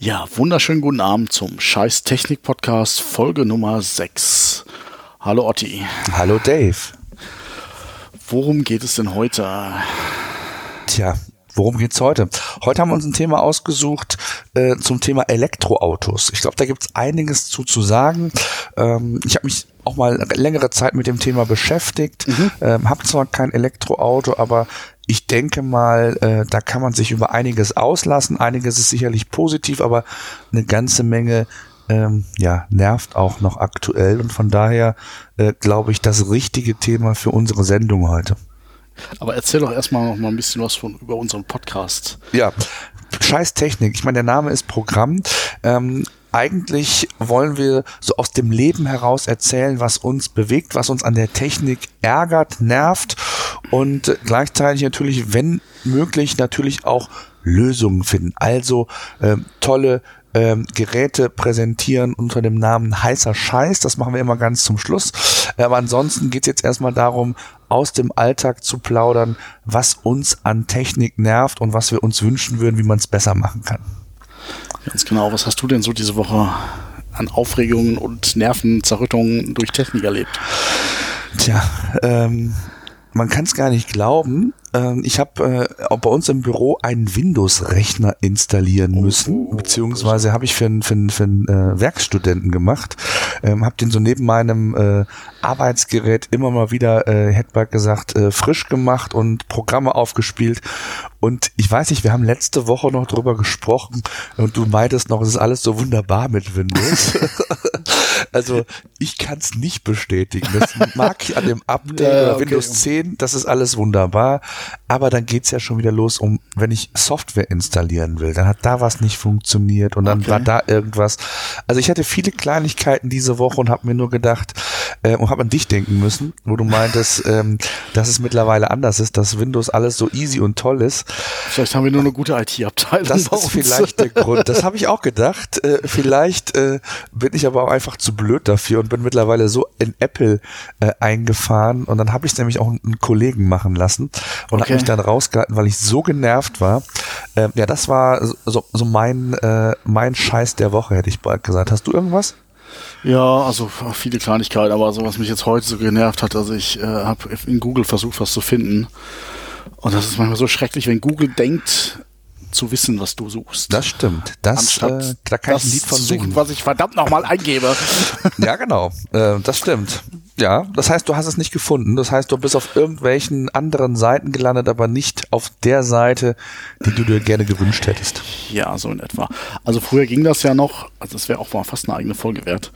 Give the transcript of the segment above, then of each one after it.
Ja, wunderschönen guten Abend zum Scheiß Technik Podcast Folge Nummer 6. Hallo Otti. Hallo Dave. Worum geht es denn heute? Tja, worum geht's heute? Heute haben wir uns ein Thema ausgesucht äh, zum Thema Elektroautos. Ich glaube, da gibt's einiges zu, zu sagen. Ähm, ich habe mich auch mal längere Zeit mit dem Thema beschäftigt. Mhm. Ähm, habe zwar kein Elektroauto, aber ich denke mal, äh, da kann man sich über einiges auslassen. Einiges ist sicherlich positiv, aber eine ganze Menge ähm, ja, nervt auch noch aktuell. Und von daher äh, glaube ich, das richtige Thema für unsere Sendung heute. Aber erzähl doch erstmal noch mal ein bisschen was von über unseren Podcast. Ja, Scheiß Technik. Ich meine, der Name ist Programm. Ähm, eigentlich wollen wir so aus dem Leben heraus erzählen, was uns bewegt, was uns an der Technik ärgert, nervt und gleichzeitig natürlich, wenn möglich, natürlich auch Lösungen finden. Also ähm, tolle ähm, Geräte präsentieren unter dem Namen heißer Scheiß. Das machen wir immer ganz zum Schluss. Aber ansonsten geht es jetzt erstmal darum, aus dem Alltag zu plaudern, was uns an Technik nervt und was wir uns wünschen würden, wie man es besser machen kann. Ganz genau. Was hast du denn so diese Woche an Aufregungen und Nervenzerrüttungen durch Technik erlebt? Tja, ähm, man kann es gar nicht glauben. Ähm, ich habe äh, bei uns im Büro einen Windows-Rechner installieren oh, müssen, oh, beziehungsweise habe ich für einen für einen, für einen äh, Werkstudenten gemacht, ähm, habe den so neben meinem äh, Arbeitsgerät immer mal wieder, äh, hätte bald gesagt, äh, frisch gemacht und Programme aufgespielt. Und ich weiß nicht, wir haben letzte Woche noch drüber gesprochen und du meintest noch, es ist alles so wunderbar mit Windows. also ich kann es nicht bestätigen. Das mag ich an dem Update ja, okay. Windows 10, das ist alles wunderbar. Aber dann geht's ja schon wieder los, um wenn ich Software installieren will, dann hat da was nicht funktioniert und dann okay. war da irgendwas. Also ich hatte viele Kleinigkeiten diese Woche und habe mir nur gedacht, äh, und habe an dich denken müssen, wo du meintest, ähm, dass es mittlerweile anders ist, dass Windows alles so easy und toll ist. Vielleicht haben wir nur eine gute IT-Abteilung. Das ist vielleicht der Grund. Das habe ich auch gedacht. Äh, vielleicht äh, bin ich aber auch einfach zu blöd dafür und bin mittlerweile so in Apple äh, eingefahren. Und dann habe ich es nämlich auch einen Kollegen machen lassen und okay. habe mich dann rausgehalten, weil ich so genervt war. Ähm, ja, das war so, so mein, äh, mein Scheiß der Woche, hätte ich bald gesagt. Hast du irgendwas? Ja, also viele Kleinigkeiten, aber so was mich jetzt heute so genervt hat, also ich äh, habe in Google versucht, was zu finden. Und das ist manchmal so schrecklich, wenn Google denkt, zu wissen, was du suchst. Das stimmt. Das, äh, da kann ich ein Lied von suchen. was ich verdammt nochmal eingebe. ja, genau. Äh, das stimmt. Ja, das heißt, du hast es nicht gefunden. Das heißt, du bist auf irgendwelchen anderen Seiten gelandet, aber nicht auf der Seite, die du dir gerne gewünscht hättest. Ja, so in etwa. Also früher ging das ja noch, also das wäre auch mal fast eine eigene Folge wert,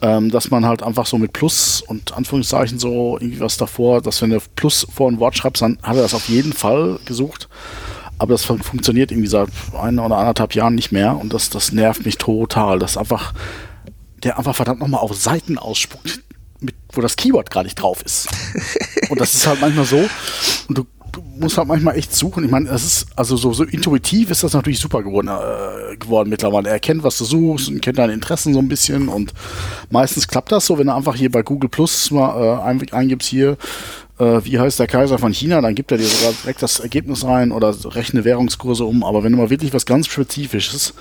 ähm, dass man halt einfach so mit Plus und Anführungszeichen so irgendwie was davor, dass wenn du Plus vor ein Wort schreibst, dann hat er das auf jeden Fall gesucht. Aber das fun funktioniert irgendwie seit ein oder anderthalb Jahren nicht mehr und das, das nervt mich total. Das einfach, der einfach verdammt nochmal auf Seiten ausspuckt, mit, wo das Keyword gar nicht drauf ist. Und das ist halt manchmal so. Und du, du musst halt manchmal echt suchen. Ich meine, das ist, also so, so intuitiv ist das natürlich super geworden, äh, geworden mittlerweile. Er kennt, was du suchst und kennt deine Interessen so ein bisschen. Und meistens klappt das so, wenn du einfach hier bei Google Plus mal äh, eingibst hier, wie heißt der Kaiser von China, dann gibt er dir sogar direkt das Ergebnis rein oder rechne Währungskurse um. Aber wenn du mal wirklich was ganz Spezifisches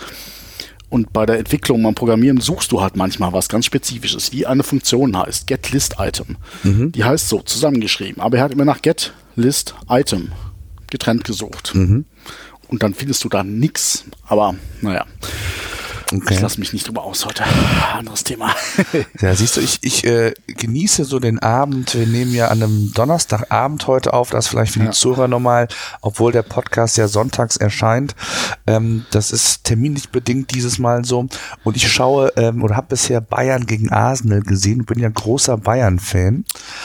und bei der Entwicklung beim Programmieren suchst du halt manchmal was ganz Spezifisches, wie eine Funktion heißt, getListItem. Mhm. Die heißt so, zusammengeschrieben. Aber er hat immer nach getListItem getrennt gesucht. Mhm. Und dann findest du da nichts. Aber naja. Okay. Ich lasse mich nicht drüber aus heute. Anderes Thema. ja, siehst du, ich, ich äh, genieße so den Abend. Wir nehmen ja an einem Donnerstagabend heute auf, das vielleicht für die ja. Zuhörer nochmal, obwohl der Podcast ja sonntags erscheint. Ähm, das ist terminlich bedingt dieses Mal so. Und ich schaue ähm, oder habe bisher Bayern gegen Arsenal gesehen. Bin ja großer Bayern-Fan.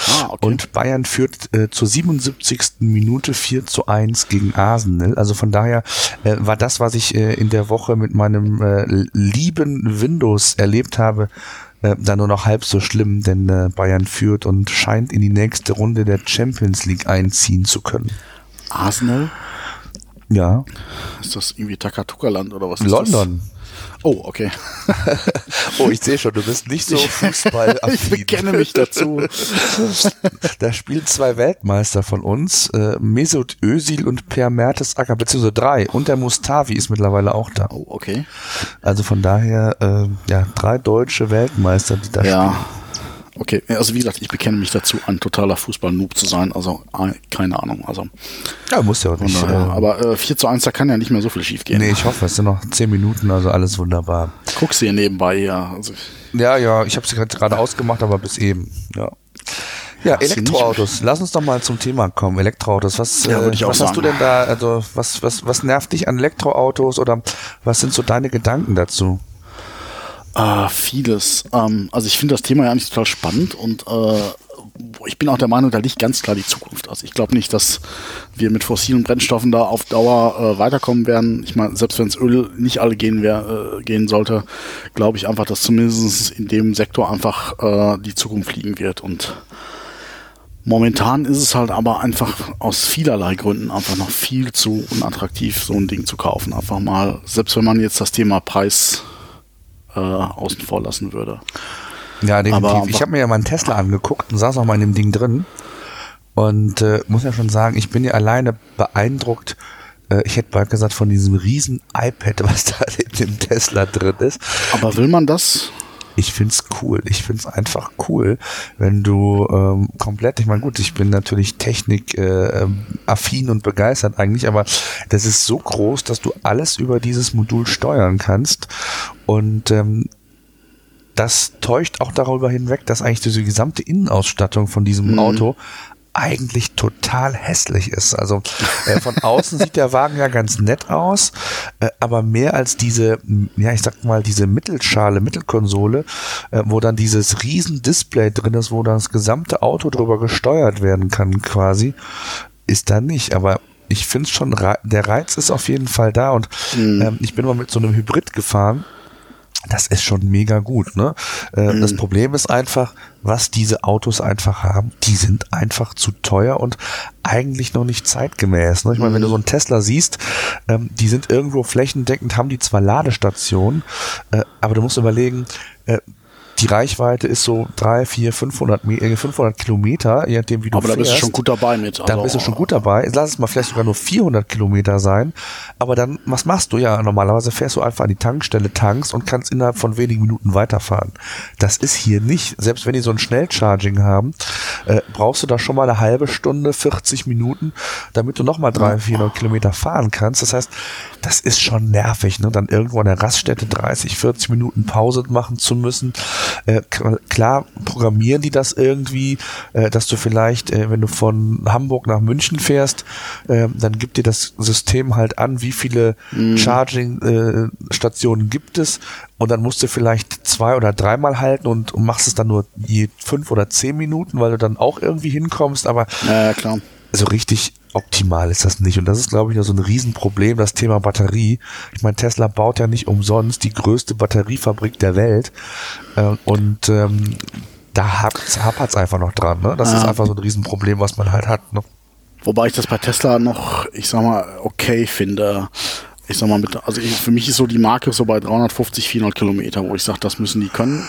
Ah, okay. Und Bayern führt äh, zur 77. Minute 4 zu 1 gegen Arsenal. Also von daher äh, war das, was ich äh, in der Woche mit meinem äh, lieben Windows erlebt habe, äh, dann nur noch halb so schlimm, denn äh, Bayern führt und scheint in die nächste Runde der Champions League einziehen zu können. Arsenal? Ja. Ist das irgendwie Takatuka-Land oder was ist London. Das? Oh, okay. oh, ich sehe schon, du bist nicht so Fußball. ich bekenne mich dazu. da spielen zwei Weltmeister von uns, äh, Mesut Özil und Per Mertesacker, beziehungsweise drei. Und der Mustavi ist mittlerweile auch da. Oh, okay. Also von daher, äh, ja, drei deutsche Weltmeister, die da ja. spielen. Okay, also wie gesagt, ich bekenne mich dazu, ein totaler Fußball-Noob zu sein. Also äh, keine Ahnung. Also, ja, muss ja auch nicht. Äh, aber äh, 4 zu 1, da kann ja nicht mehr so viel schief gehen. Nee, ich hoffe, es sind noch 10 Minuten, also alles wunderbar. Guckst du hier nebenbei, ja. Also, ja, ja, ich habe sie gerade ausgemacht, aber bis eben, ja. Ja, Elektroautos. Lass uns doch mal zum Thema kommen. Elektroautos. Was, ja, äh, was hast du denn da, also was, was, was nervt dich an Elektroautos oder was sind so deine Gedanken dazu? Äh, vieles. Ähm, also ich finde das Thema ja eigentlich total spannend und äh, ich bin auch der Meinung, da liegt ganz klar die Zukunft. Also ich glaube nicht, dass wir mit fossilen Brennstoffen da auf Dauer äh, weiterkommen werden. Ich meine, selbst wenn es Öl nicht alle gehen, wär, äh, gehen sollte, glaube ich einfach, dass zumindest in dem Sektor einfach äh, die Zukunft liegen wird. Und momentan ist es halt aber einfach aus vielerlei Gründen einfach noch viel zu unattraktiv, so ein Ding zu kaufen. Einfach mal, selbst wenn man jetzt das Thema Preis äh, außen vor lassen würde. Ja, definitiv. Aber, ich habe mir ja meinen Tesla angeguckt und saß auch mal in dem Ding drin. Und äh, muss ja schon sagen, ich bin ja alleine beeindruckt, äh, ich hätte bald gesagt, von diesem riesen iPad, was da in dem Tesla drin ist. Aber will man das? Ich find's cool. Ich find's einfach cool, wenn du ähm, komplett, ich meine gut, ich bin natürlich Technik äh, ähm, affin und begeistert eigentlich, aber das ist so groß, dass du alles über dieses Modul steuern kannst und ähm, das täuscht auch darüber hinweg, dass eigentlich diese gesamte Innenausstattung von diesem mhm. Auto eigentlich total hässlich ist. Also äh, von außen sieht der Wagen ja ganz nett aus, äh, aber mehr als diese, ja ich sag mal, diese Mittelschale, Mittelkonsole, äh, wo dann dieses riesen Display drin ist, wo dann das gesamte Auto drüber gesteuert werden kann quasi, ist da nicht. Aber ich finde schon, der Reiz ist auf jeden Fall da und mhm. ähm, ich bin mal mit so einem Hybrid gefahren das ist schon mega gut. Ne? Äh, mhm. Das Problem ist einfach, was diese Autos einfach haben, die sind einfach zu teuer und eigentlich noch nicht zeitgemäß. Ne? Ich meine, wenn du mhm. so einen Tesla siehst, ähm, die sind irgendwo flächendeckend, haben die zwar Ladestationen, äh, aber du musst überlegen, äh, die Reichweite ist so drei, vier, 500, 500 Kilometer, je nachdem wie du Aber fährst. da bist du schon gut dabei mit. Also. Da bist du schon gut dabei. Lass es mal vielleicht sogar nur 400 Kilometer sein. Aber dann, was machst du? Ja, normalerweise fährst du einfach an die Tankstelle, tankst und kannst innerhalb von wenigen Minuten weiterfahren. Das ist hier nicht. Selbst wenn die so ein Schnellcharging haben, äh, brauchst du da schon mal eine halbe Stunde, 40 Minuten, damit du nochmal 300, 400 Kilometer fahren kannst. Das heißt, das ist schon nervig, ne? dann irgendwo an der Raststätte 30, 40 Minuten Pause machen zu müssen. Äh, klar programmieren die das irgendwie, äh, dass du vielleicht, äh, wenn du von Hamburg nach München fährst, äh, dann gibt dir das System halt an, wie viele mhm. Charging-Stationen äh, gibt es und dann musst du vielleicht zwei oder dreimal halten und, und machst es dann nur je fünf oder zehn Minuten, weil du dann auch irgendwie hinkommst, aber ja, klar. so richtig optimal ist das nicht. Und das ist, glaube ich, so ein Riesenproblem, das Thema Batterie. Ich meine, Tesla baut ja nicht umsonst die größte Batteriefabrik der Welt. Äh, und ähm, da hapert es einfach noch dran. Ne? Das ja. ist einfach so ein Riesenproblem, was man halt hat. Ne? Wobei ich das bei Tesla noch, ich sag mal, okay finde ich sag mal, mit, also ich, für mich ist so die Marke so bei 350, 400 Kilometer, wo ich sage, das müssen die können,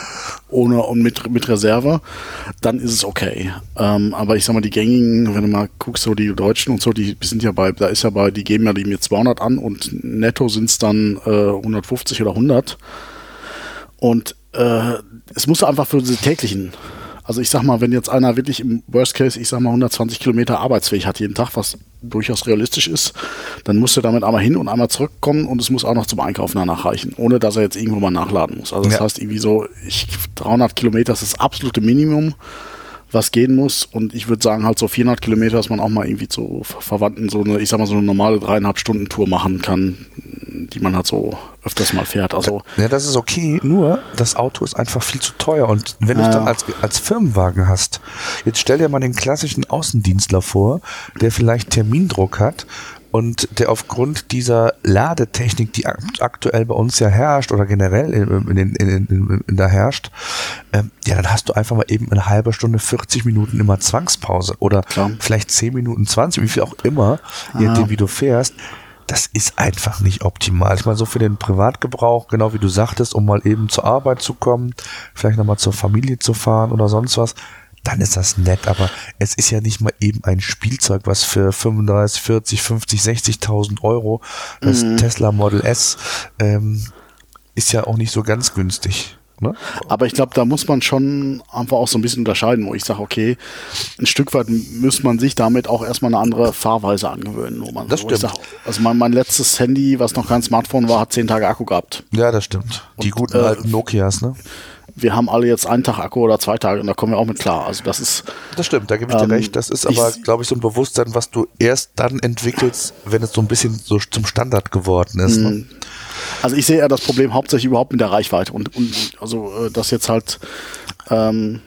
ohne und mit, mit Reserve, dann ist es okay. Ähm, aber ich sag mal, die gängigen, wenn du mal guckst, so die Deutschen und so, die sind ja bei, da ist ja bei, die geben ja die mir 200 an und netto sind es dann äh, 150 oder 100. Und äh, es muss einfach für diese täglichen also ich sag mal, wenn jetzt einer wirklich im Worst Case, ich sag mal, 120 Kilometer arbeitsfähig hat jeden Tag, was durchaus realistisch ist, dann muss er damit einmal hin und einmal zurückkommen und es muss auch noch zum Einkaufen danach reichen, ohne dass er jetzt irgendwo mal nachladen muss. Also das ja. heißt irgendwie so, ich, 300 Kilometer ist das absolute Minimum was gehen muss. Und ich würde sagen, halt so 400 Kilometer, dass man auch mal irgendwie zu Verwandten so eine, ich sag mal, so eine normale dreieinhalb Stunden Tour machen kann, die man halt so öfters mal fährt. Also ja, das ist okay, nur das Auto ist einfach viel zu teuer. Und wenn du es dann als, als Firmenwagen hast, jetzt stell dir mal den klassischen Außendienstler vor, der vielleicht Termindruck hat und der aufgrund dieser Ladetechnik, die aktuell bei uns ja herrscht oder generell in, in, in, in, in da herrscht, ähm, ja, dann hast du einfach mal eben eine halbe Stunde, 40 Minuten immer Zwangspause oder Klar. vielleicht 10 Minuten 20, wie viel auch immer, je nachdem, wie du fährst das ist einfach nicht optimal. Ich meine, so für den Privatgebrauch, genau wie du sagtest, um mal eben zur Arbeit zu kommen, vielleicht nochmal zur Familie zu fahren oder sonst was, dann ist das nett, aber es ist ja nicht mal eben ein Spielzeug, was für 35, 40, 50, 60.000 Euro, das mhm. Tesla Model S, ähm, ist ja auch nicht so ganz günstig. Ne? Aber ich glaube, da muss man schon einfach auch so ein bisschen unterscheiden, wo ich sage, okay, ein Stück weit muss man sich damit auch erstmal eine andere Fahrweise angewöhnen. Wo man, das wo stimmt. Sag, also mein, mein letztes Handy, was noch kein Smartphone war, hat zehn Tage Akku gehabt. Ja, das stimmt. Die und, guten äh, alten Nokias, ne? Wir haben alle jetzt einen Tag Akku oder zwei Tage und da kommen wir auch mit klar. Also das ist. Das stimmt, da gebe ich dir ähm, recht. Das ist aber, glaube ich, so ein Bewusstsein, was du erst dann entwickelst, wenn es so ein bisschen so zum Standard geworden ist. Ne? Mhm. Also ich sehe ja das Problem hauptsächlich überhaupt mit der Reichweite und, und also äh, das jetzt halt ähm,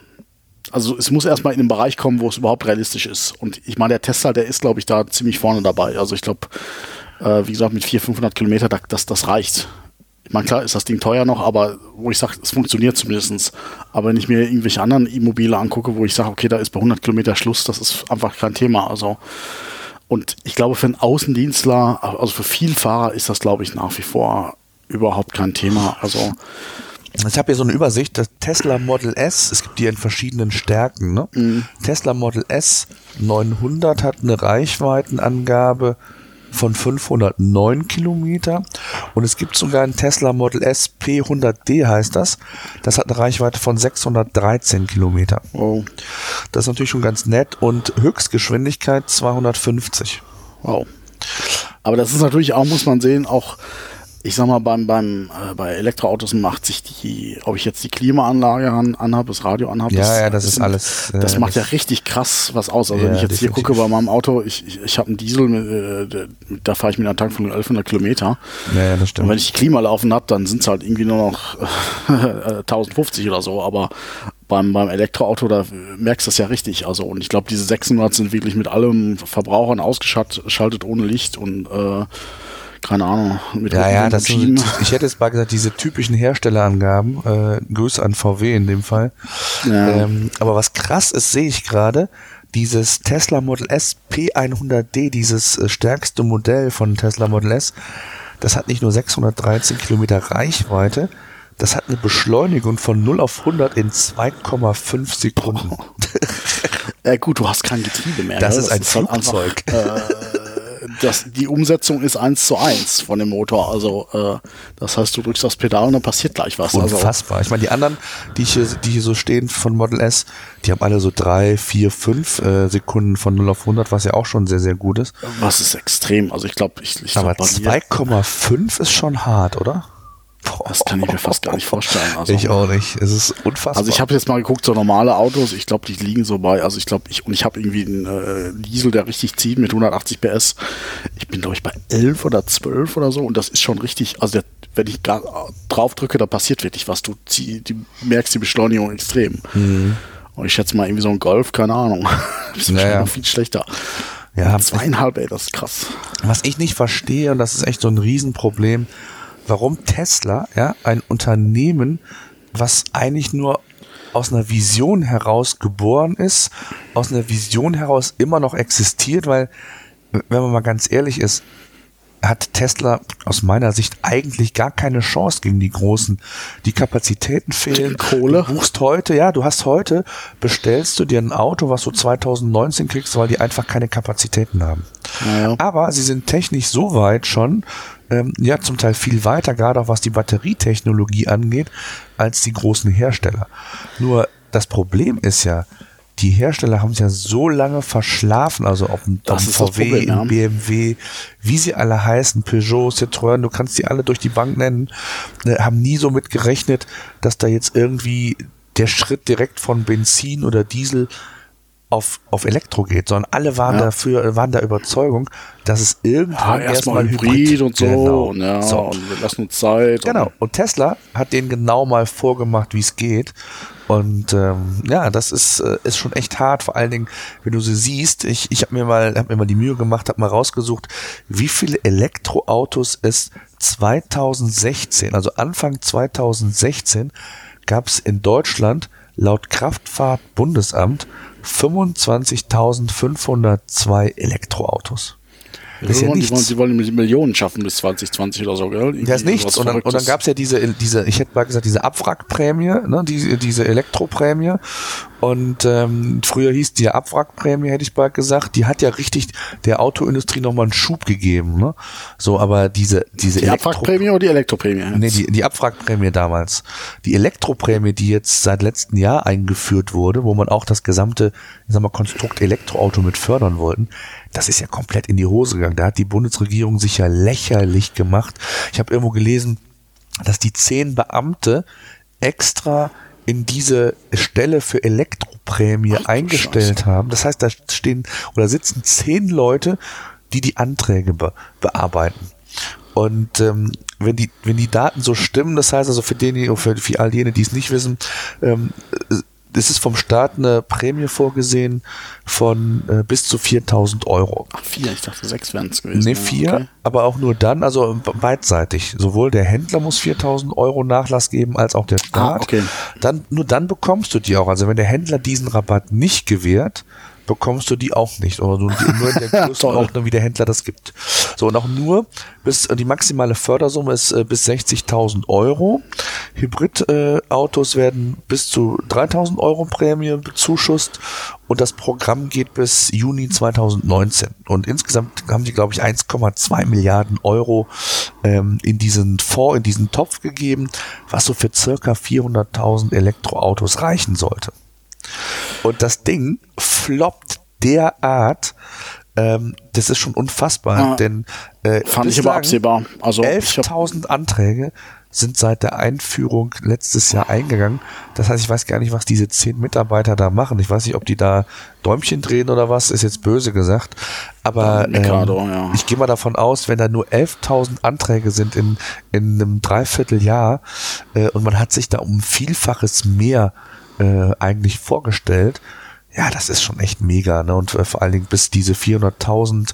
also es muss erstmal in den Bereich kommen, wo es überhaupt realistisch ist. Und ich meine, der Tesla, der ist, glaube ich, da ziemlich vorne dabei. Also ich glaube, äh, wie gesagt, mit 400, 500 Kilometer, das, das reicht. Ich meine, klar ist das Ding teuer noch, aber wo ich sage, es funktioniert zumindest. Aber wenn ich mir irgendwelche anderen Immobile angucke, wo ich sage, okay, da ist bei 100 Kilometer Schluss, das ist einfach kein Thema. Also und ich glaube, für einen Außendienstler, also für Vielfahrer ist das, glaube ich, nach wie vor überhaupt kein Thema. Also ich habe hier so eine Übersicht, das Tesla Model S, es gibt die in verschiedenen Stärken. Ne? Mhm. Tesla Model S 900 hat eine Reichweitenangabe von 509 Kilometer und es gibt sogar ein Tesla Model S P100D heißt das. Das hat eine Reichweite von 613 Kilometer. Wow. Das ist natürlich schon ganz nett und Höchstgeschwindigkeit 250. Wow. Aber das ist natürlich auch, muss man sehen, auch ich sag mal, beim, beim, äh, bei Elektroautos macht sich die, ob ich jetzt die Klimaanlage an, anhabe, das Radio anhabe, ja, das, ja, das ist sind, alles. Das äh, macht ja richtig krass was aus. Also ja, wenn ich jetzt definitiv. hier gucke bei meinem Auto, ich, ich, ich habe einen Diesel, äh, da fahre ich mit einem Tank von 1100 Kilometer. Ja, ja, das stimmt. Und wenn ich die Klima laufen habe, dann sind es halt irgendwie nur noch 1050 oder so. Aber beim, beim Elektroauto, da merkst du das ja richtig. Also, und ich glaube, diese 600 sind wirklich mit allem Verbrauchern ausgeschaltet, ohne Licht und äh, keine Ahnung, mit Ja, ja, das sind, ich hätte jetzt mal gesagt, diese typischen Herstellerangaben, äh, Grüße an VW in dem Fall. Ja. Ähm, aber was krass ist, sehe ich gerade, dieses Tesla Model S P100D, dieses äh, stärkste Modell von Tesla Model S, das hat nicht nur 613 Kilometer Reichweite, das hat eine Beschleunigung von 0 auf 100 in 2,5 Sekunden. Ja gut, du hast kein Getriebe mehr. Das ne? ist ein das Flugzeug. Einfach, äh, das, die Umsetzung ist eins zu eins von dem Motor. Also äh, das heißt, du drückst das Pedal und dann passiert gleich was. Also Unfassbar. Also, ich meine, die anderen, die hier, die hier so stehen von Model S, die haben alle so drei, vier, fünf äh, Sekunden von 0 auf 100, was ja auch schon sehr, sehr gut ist. Was ist extrem. Also ich glaube, ich, ich Aber 2,5 ist schon hart, oder? Das kann ich mir fast gar nicht vorstellen. Also, ich auch nicht. Es ist unfassbar. Also ich habe jetzt mal geguckt, so normale Autos, ich glaube, die liegen so bei, also ich glaube, ich, und ich habe irgendwie einen äh, Diesel, der richtig zieht mit 180 PS. Ich bin, glaube ich, bei 11 oder 12 oder so und das ist schon richtig, also der, wenn ich gar drauf drücke, da passiert wirklich was. Du zieh, die, merkst die Beschleunigung extrem. Mhm. Und ich schätze mal irgendwie so ein Golf, keine Ahnung. das ist naja. noch viel schlechter. Ja, zweieinhalb, ey, das ist krass. Was ich nicht verstehe, und das ist echt so ein Riesenproblem, warum Tesla, ja, ein Unternehmen, was eigentlich nur aus einer Vision heraus geboren ist, aus einer Vision heraus immer noch existiert, weil, wenn man mal ganz ehrlich ist, hat Tesla aus meiner Sicht eigentlich gar keine Chance gegen die Großen. Die Kapazitäten fehlen. Kohle. Du buchst heute, ja, du hast heute, bestellst du dir ein Auto, was du 2019 kriegst, weil die einfach keine Kapazitäten haben. Ja. Aber sie sind technisch so weit schon, ähm, ja, zum Teil viel weiter, gerade auch was die Batterietechnologie angeht, als die großen Hersteller. Nur das Problem ist ja, die Hersteller haben es ja so lange verschlafen, also ob ein, VW, ja. BMW, wie sie alle heißen, Peugeot, Citroën, du kannst die alle durch die Bank nennen, äh, haben nie so mit gerechnet, dass da jetzt irgendwie der Schritt direkt von Benzin oder Diesel auf, auf Elektro geht, sondern alle waren ja. dafür, waren der Überzeugung, dass es irgendwann ja, erstmal erst Hybrid, Hybrid, und so, genau. und, ja, so. und wir lassen uns Zeit. Genau. Und Tesla hat denen genau mal vorgemacht, wie es geht. Und ähm, ja, das ist, äh, ist schon echt hart, vor allen Dingen, wenn du sie siehst. Ich, ich habe mir mal hab mir mal die Mühe gemacht, habe mal rausgesucht, wie viele Elektroautos es 2016, also Anfang 2016, gab es in Deutschland laut Kraftfahrtbundesamt 25.502 Elektroautos. Das ist ja wollen, die, nichts. wollen, die wollen nämlich Millionen schaffen bis 2020 oder so, gell? Irgendwie Ja, ist nichts. Und dann, und dann Verrücktes. gab's ja diese, diese, ich hätte mal gesagt, diese Abwrackprämie, ne, diese, diese Elektroprämie. Und ähm, früher hieß die Abwrackprämie, hätte ich bald gesagt. Die hat ja richtig der Autoindustrie nochmal einen Schub gegeben. Ne? So, aber diese, diese die Elektro- Abwrackprämie oder die Elektroprämie? Nee, die, die Abwrackprämie damals. Die Elektroprämie, die jetzt seit letztem Jahr eingeführt wurde, wo man auch das gesamte, ich sag mal, Konstrukt Elektroauto mit fördern wollten, das ist ja komplett in die Hose gegangen. Da hat die Bundesregierung sich ja lächerlich gemacht. Ich habe irgendwo gelesen, dass die zehn Beamte extra in diese Stelle für Elektroprämie Ach eingestellt Scheiße. haben. Das heißt, da stehen oder sitzen zehn Leute, die die Anträge be bearbeiten. Und ähm, wenn die wenn die Daten so stimmen, das heißt also für den für, für all jene, die es nicht wissen, ähm, es ist vom Staat eine Prämie vorgesehen von äh, bis zu 4000 Euro. Ach, vier, ich dachte sechs wären es gewesen. Ne, Ja, vier, okay. aber auch nur dann, also be- beidseitig. Sowohl der Händler muss 4000 Euro Nachlass geben, als auch der Staat. Ah, okay. Dann, nur dann bekommst du die auch. Also wenn der Händler diesen Rabatt nicht gewährt, bekommst du die auch nicht. Oder nur, in der Größe Toll. auch, wie der Händler das gibt. So, und auch nur bis, die maximale Fördersumme ist äh, bis 60.000 Euro. Hybridautos werden bis zu 3.000 Euro Prämie bezuschusst und das Programm geht bis Juni 2019. Und insgesamt haben die, glaube ich, 1,2 Milliarden Euro ähm, in diesen Fonds, in diesen Topf gegeben, was so für circa 400.000 Elektroautos reichen sollte. Und das Ding floppt derart, ähm, das ist schon unfassbar, Ah, denn äh, Fand ich aber absehbar. Also, ich hab, 11.000 Anträge sind seit der Einführung letztes Jahr eingegangen. Das heißt, ich weiß gar nicht, was diese zehn Mitarbeiter da machen. Ich weiß nicht, ob die da Däumchen drehen oder was, ist jetzt böse gesagt. Aber ähm, ja. ich gehe mal davon aus, wenn da nur 11.000 Anträge sind in, in einem Dreivierteljahr äh, und man hat sich da um Vielfaches mehr äh, eigentlich vorgestellt, ja, das ist schon echt mega. Ne? Und äh, vor allen Dingen, bis diese 400.000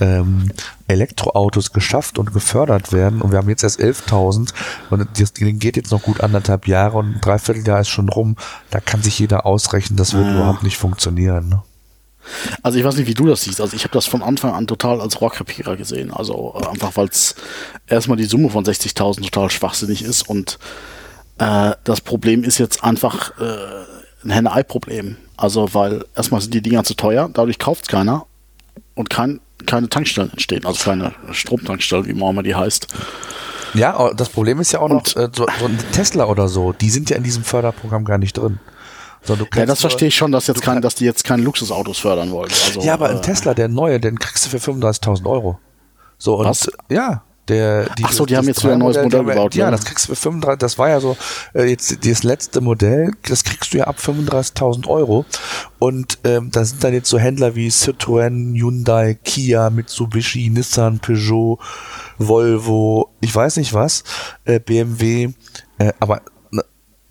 ähm, Elektroautos geschafft und gefördert werden, und wir haben jetzt erst 11.000, und das Ding geht jetzt noch gut anderthalb Jahre und ein Dreivierteljahr ist schon rum, da kann sich jeder ausrechnen, das wird Ja. überhaupt nicht funktionieren. Ne? also ich weiß nicht, wie du das siehst. Also ich habe das von Anfang an total als Rohrkrepierer gesehen. Also äh, einfach, weil es erstmal die Summe von 60.000 total schwachsinnig ist und äh, das Problem ist jetzt einfach äh, ein Henne-Ei-Problem. Also weil erstmal sind die Dinger zu teuer, dadurch kauft es keiner und kein, keine Tankstellen entstehen, also keine Stromtankstellen, wie man immer die heißt. Ja, aber das Problem ist ja auch noch, Und- äh, so, so ein Tesla oder so, die sind ja in diesem Förderprogramm gar nicht drin. So, Ja, das verstehe ich schon, dass jetzt kein, dass die jetzt keine Luxusautos fördern wollen. Also, Ja, aber ein äh, Tesla, der neue, den kriegst du für 35.000 Euro. So, und Was? ja, der, Ach so, die haben jetzt wieder ein neues die Modell ja- gebaut, Ja, ne? das kriegst du für 35, das war ja so, äh, jetzt das letzte Modell, das kriegst du ja ab 35.000 Euro. Und ähm, da sind dann jetzt so Händler wie Citroën, Hyundai, Kia, Mitsubishi, Nissan, Peugeot, Volvo, ich weiß nicht was, äh, BMW, äh, aber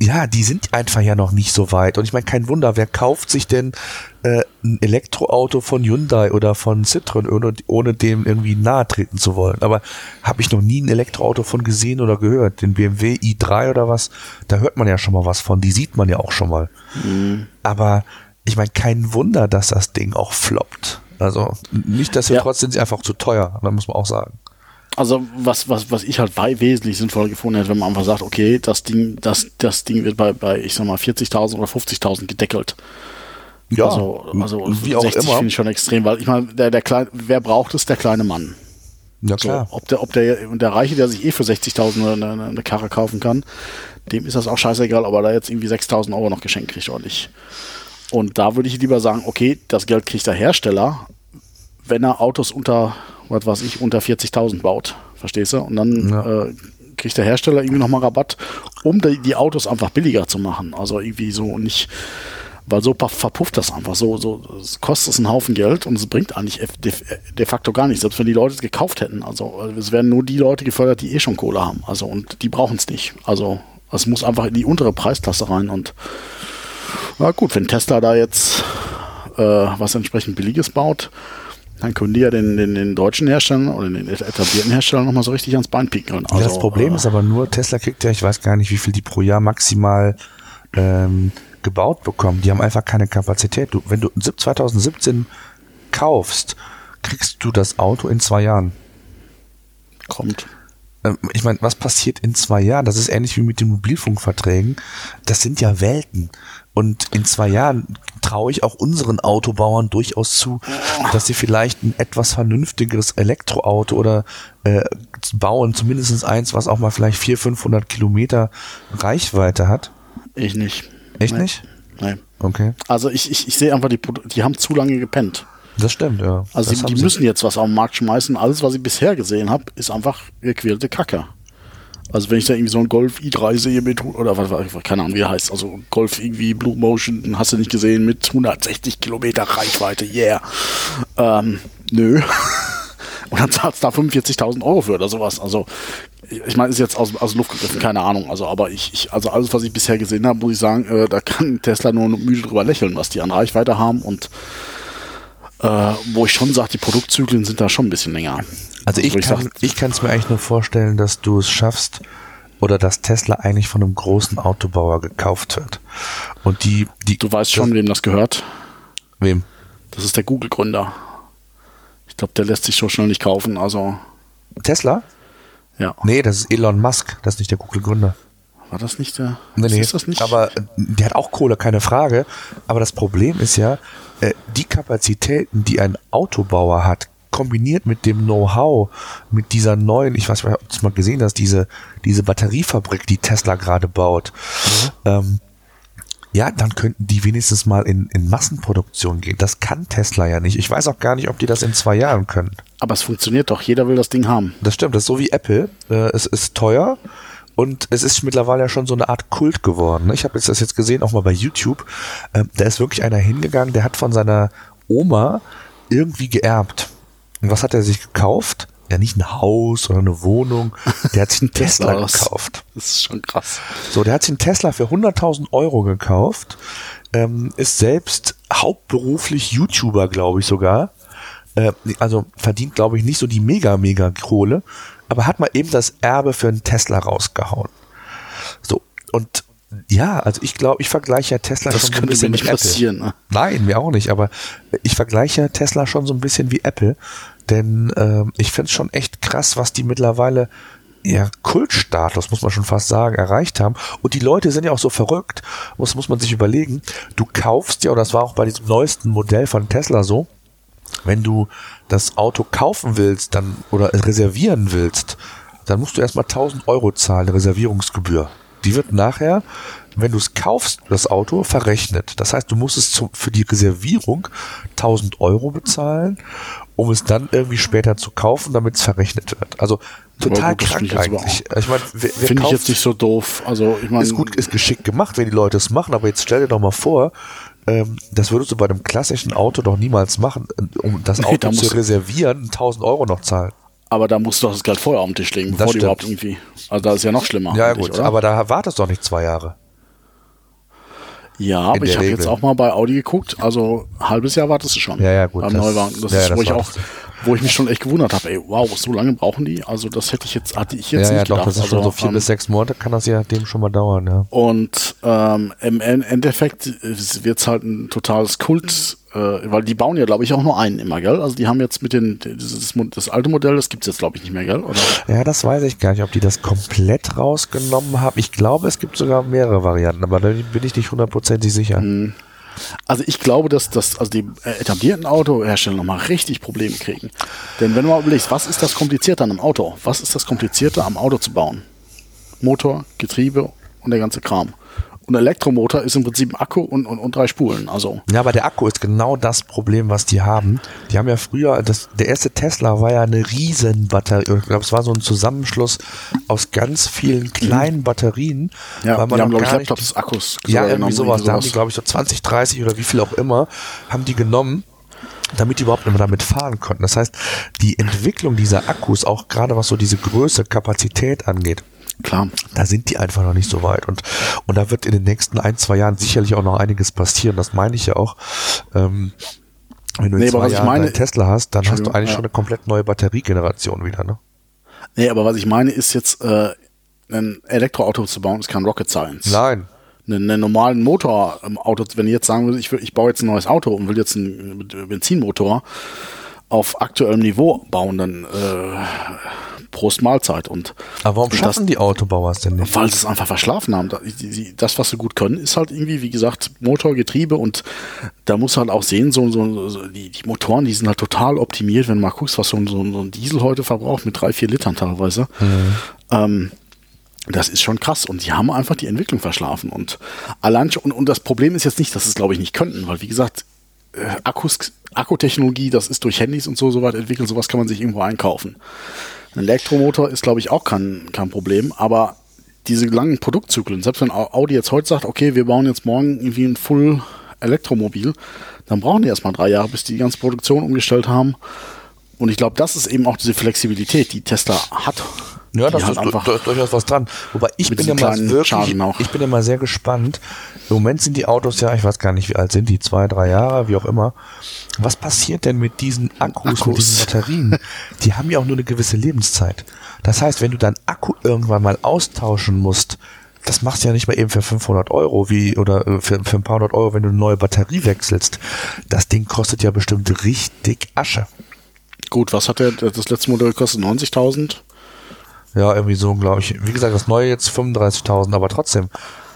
ja, die sind einfach ja noch nicht so weit. Und ich meine, kein Wunder, wer kauft sich denn äh, ein Elektroauto von Hyundai oder von Citroën, ohne, ohne dem irgendwie nahe treten zu wollen? Aber habe ich noch nie ein Elektroauto von gesehen oder gehört. Den BMW i3 oder was, da hört man ja schon mal was von. Die sieht man ja auch schon mal. Aber ich meine, kein Wunder, dass das Ding auch floppt. Also nicht, dass wir Ja. trotzdem sie einfach zu teuer, da muss man auch sagen. Also was, was, was ich halt wesentlich sinnvoller gefunden hätte, wenn man einfach sagt, okay, das Ding, das, das Ding wird bei, bei, ich sag mal, 40.000 oder 50.000 gedeckelt. Ja, also, also wie auch 60 immer. finde ich schon extrem, weil ich meine, der, der kleine, wer braucht es? Der kleine Mann. Ja So, klar. ob der, ob der, und der Reiche, der sich eh für 60.000 eine, eine, eine Karre kaufen kann, dem ist das auch scheißegal, ob er da jetzt irgendwie 6.000 Euro noch geschenkt kriegt oder nicht. Und da würde ich lieber sagen, okay, das Geld kriegt der Hersteller, wenn er Autos unter, was weiß ich, unter 40.000 baut. Verstehst du? Und dann Ja. äh, kriegt der Hersteller irgendwie nochmal Rabatt, um die, die Autos einfach billiger zu machen. Also irgendwie so nicht, weil so verpufft das einfach. So, so es kostet es einen Haufen Geld und es bringt eigentlich de facto gar nichts, selbst wenn die Leute es gekauft hätten. Also äh, es werden nur die Leute gefördert, die eh schon Kohle haben. Also und die brauchen es nicht. Also es muss einfach in die untere Preisklasse rein und na gut, wenn Tesla da jetzt äh, was entsprechend Billiges baut, dann können die ja den, den, den deutschen Herstellern oder den etablierten Herstellern nochmal so richtig ans Bein pinkeln. Ja, das Also, Problem äh, ist aber nur, Tesla kriegt ja, ich weiß gar nicht, wie viel die pro Jahr maximal ähm, gebaut bekommen. Die haben einfach keine Kapazität. Du, wenn du 2017 kaufst, kriegst du das Auto in zwei Jahren. Kommt. Ähm, Ich meine, was passiert in zwei Jahren? Das ist ähnlich wie mit den Mobilfunkverträgen. Das sind ja Welten. Und in zwei Jahren traue ich auch unseren Autobauern durchaus zu, dass sie vielleicht ein etwas vernünftigeres Elektroauto oder äh, bauen, zumindest eins, was auch mal vielleicht 400, 500 Kilometer Reichweite hat. Ich nicht. Echt Nee. nicht? Nee. Okay. Also ich, ich, ich sehe einfach, die, die haben zu lange gepennt. Das stimmt, ja. Also die, die sie. müssen jetzt was auf den Markt schmeißen. Alles, was ich bisher gesehen habe, ist einfach gequälte Kacke. Also wenn ich da irgendwie so einen Golf i3 sehe mit, oder was, was keine Ahnung, wie er heißt, also Golf irgendwie Blue Motion, hast du nicht gesehen, mit 160 Kilometer Reichweite, yeah. Ähm, nö. Und dann zahlst du da 45.000 Euro für oder sowas. Also ich meine, ist jetzt aus, aus Luft gegriffen, keine Ahnung. Also, aber ich, ich, also alles, was ich bisher gesehen habe, muss ich sagen, äh, da kann Tesla nur müde drüber lächeln, was die an Reichweite haben und äh, wo ich schon sage, die Produktzyklen sind da schon ein bisschen länger. Also ich kann ich kann es mir eigentlich nur vorstellen, dass du es schaffst oder dass Tesla eigentlich von einem großen Autobauer gekauft wird. Und die die Du weißt schon, wem das gehört. wem? Das ist der Google-Gründer. Ich glaube, der lässt sich so schnell nicht kaufen. Also, Tesla? ja. Nee, das ist Elon Musk, das ist nicht der Google Gründer. War das nicht der? Nee, nee. Ist das nicht? Aber äh, der hat auch Kohle, keine Frage. Aber das Problem ist ja, äh, die Kapazitäten, die ein Autobauer hat, kombiniert mit dem Know-how, mit dieser neuen, ich weiß nicht, ob du es mal gesehen hast, diese, diese Batteriefabrik, die Tesla gerade baut, ähm, ja, dann könnten die wenigstens mal in, in Massenproduktion gehen. Das kann Tesla ja nicht. Ich weiß auch gar nicht, ob die das in zwei Jahren können. aber es funktioniert doch. Jeder will das Ding haben. Das stimmt, das ist so wie Apple. Äh, es ist teuer und es ist mittlerweile ja schon so eine Art Kult geworden. ne? Ich habe jetzt das jetzt gesehen, auch mal bei YouTube. Ähm, da ist wirklich einer hingegangen, der hat von seiner Oma irgendwie geerbt. Und was hat er sich gekauft? Ja, nicht ein Haus oder eine Wohnung. Der hat sich einen Tesla gekauft. Das ist schon krass. So, der hat sich einen Tesla für 100.000 Euro gekauft, ähm, ist selbst hauptberuflich YouTuber, glaube ich sogar. Äh, also verdient, glaube ich, nicht so die mega, mega Kohle, aber hat mal eben das Erbe für einen Tesla rausgehauen. So, und ja, also ich glaube, ich vergleiche ja Tesla Das schon so ein könnte bisschen mit Apple. passieren. Ne? Nein, mir auch nicht, aber ich vergleiche Tesla schon so ein bisschen wie Apple, denn ähm, ich finde es schon echt krass, was die mittlerweile ja, Kultstatus, muss man schon fast sagen, erreicht haben. Und die Leute sind ja auch so verrückt, muss, muss man sich überlegen, du kaufst ja, und das war auch bei diesem neuesten Modell von Tesla so, wenn du das Auto kaufen willst dann oder reservieren willst, dann musst du erstmal 1000 Euro zahlen, Reservierungsgebühr. Die wird nachher, wenn du es kaufst, das Auto, verrechnet. Das heißt, du musst es zum, für die Reservierung 1000 Euro bezahlen, um es dann irgendwie später zu kaufen, damit es verrechnet wird. Also total gut, das krank eigentlich. Ich meine, Finde ich jetzt nicht so doof. Also, ich meine, ist gut, ist geschickt gemacht, wenn die Leute es machen, aber jetzt stell dir doch mal vor, ähm, das würdest du bei einem klassischen Auto doch niemals machen, um das Nee, Auto da zu du- reservieren, 1000 Euro noch zahlen. aber da musst du doch das Geld vorher auf den Tisch legen, bevor stimmt. überhaupt irgendwie. Also, da ist ja noch schlimmer. Ja, gut, oder? aber da wartest du doch nicht zwei Jahre. Ja, aber der ich habe jetzt auch mal bei Audi geguckt. Also, halbes Jahr wartest du schon. Ja, ja, gut, Beim das- Neuwagen. Das ja, ist, das wo ich auch, du. Wo ich mich schon echt gewundert habe. Ey, wow, so lange brauchen die? Also, das hätte ich jetzt, hatte ich jetzt Ja, ja, nicht doch, gedacht. das ist schon also, so vier ähm, bis sechs Monate, kann das ja dem schon mal dauern, ja. Und ähm, im En- Endeffekt wird es halt ein totales Kult, äh, weil die bauen ja, glaube ich, auch nur einen immer, gell? Also die haben jetzt mit den, Mo- das alte Modell, das gibt's jetzt, glaube ich, nicht mehr, gell? Oder? Ja, das weiß ich gar nicht, ob die das komplett rausgenommen haben. Ich glaube, es gibt sogar mehrere Varianten, aber da bin ich nicht hundertprozentig sicher. Mhm. Also ich glaube, dass, dass also die äh, etablierten Autohersteller nochmal richtig Probleme kriegen. Denn wenn du mal überlegst, was ist das Komplizierte an einem Auto? Was ist das Komplizierte am Auto zu bauen? Motor, Getriebe und der ganze Kram. Und ein Elektromotor ist im Prinzip ein Akku und, und, und drei Spulen. Also Ja, aber der Akku ist genau das Problem, was die haben. Die haben ja früher, das, der erste Tesla war ja eine riesen Batterie. Ich glaube, es war so ein Zusammenschluss aus ganz vielen kleinen Batterien. ja, weil die haben, glaube ich, Laptops, Akkus. Ja, irgendwie sowas. Da haben die, glaube ich, so 20, 30 oder wie viel auch immer, haben die genommen, damit die überhaupt immer damit fahren konnten. Das heißt, die Entwicklung dieser Akkus, auch gerade was so diese Größe, Kapazität angeht, Klar. da sind die einfach noch nicht so weit. Und, und da wird in den nächsten ein, zwei Jahren sicherlich auch noch einiges passieren. Das meine ich ja auch. Ähm, wenn du Nee, zwei Jahren meine- Tesla hast, dann hast du eigentlich ja. schon eine komplett neue Batteriegeneration wieder. Ne? Nee, aber was ich meine, ist jetzt, äh, ein Elektroauto zu bauen, ist kein Rocket Science. Nein. einen, einen normalen Motor im Auto, wenn ich jetzt sagen würde, ich, will, ich baue jetzt ein neues Auto und will jetzt einen Benzinmotor, auf aktuellem Niveau bauen, dann äh, Prost Mahlzeit. Und Aber warum schaffen die Autobauer es denn nicht? weil sie es einfach verschlafen haben. Das, was sie gut können, ist halt irgendwie, wie gesagt, Motor, Getriebe und da muss halt auch sehen, so, so, so die, die Motoren, die sind halt total optimiert, wenn du mal guckst, was so ein, so ein so Diesel heute verbraucht mit drei, vier Litern teilweise. Ähm, das ist schon krass und die haben einfach die Entwicklung verschlafen und allein schon, und, und das Problem ist jetzt nicht, dass sie es glaube ich nicht könnten, weil wie gesagt, äh, Akkus, Akkutechnologie, das ist durch Handys und so soweit entwickelt, sowas kann man sich irgendwo einkaufen. Ein Elektromotor ist glaube ich auch kein, kein Problem, aber diese langen Produktzyklen, selbst wenn Au- Audi jetzt heute sagt, okay, wir bauen jetzt morgen irgendwie ein Full Elektromobil, dann brauchen die erstmal drei Jahre, bis die die ganze Produktion umgestellt haben. Und ich glaube, das ist eben auch diese Flexibilität, die Tesla hat. Ja, das halt ist du- durchaus was dran. Wobei ich Mit bin ja mal wirklich, ich bin ja mal sehr gespannt. Im Moment sind die Autos ja, ich weiß gar nicht, wie alt sind die, zwei, drei Jahre, wie auch immer. Was passiert denn mit diesen Akkus, mit Akkus. diesen Batterien? Die haben ja auch nur eine gewisse Lebenszeit. Das heißt, wenn du deinen Akku irgendwann mal austauschen musst, das machst du ja nicht mal eben für 500 Euro wie oder äh, für, für ein paar hundert Euro, wenn du eine neue Batterie wechselst. Das Ding kostet ja bestimmt richtig Asche. Gut, was hat der, das letzte Modell gekostet? 90.000? Ja, irgendwie so, glaube ich. Wie gesagt, das neue jetzt 35.000, aber trotzdem.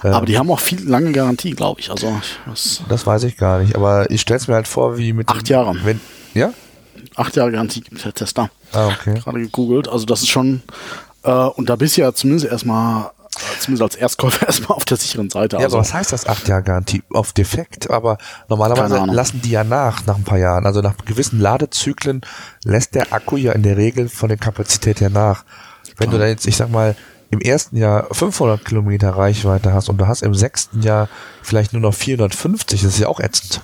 äh, Aber die haben auch viel lange Garantie, glaube ich. Also was, Das weiß ich gar nicht, aber ich stelle es mir halt vor, wie mit. Acht Jahre. Wenn, ja? acht Jahre Garantie gibt der Tesla. Ah, okay. Gerade gegoogelt. Also das ist schon, äh, und da bist du ja zumindest erstmal, zumindest als Erstkäufer erstmal auf der sicheren Seite. Ja, also, aber was heißt das acht Jahre Garantie? Auf Defekt, aber normalerweise lassen die ja nach, nach ein paar Jahren. Also nach gewissen Ladezyklen lässt der Akku ja in der Regel von der Kapazität her nach. Wenn du dann jetzt, ich sag mal, im ersten Jahr 500 Kilometer Reichweite hast und du hast im sechsten Jahr vielleicht nur noch 450, das ist ja auch ätzend.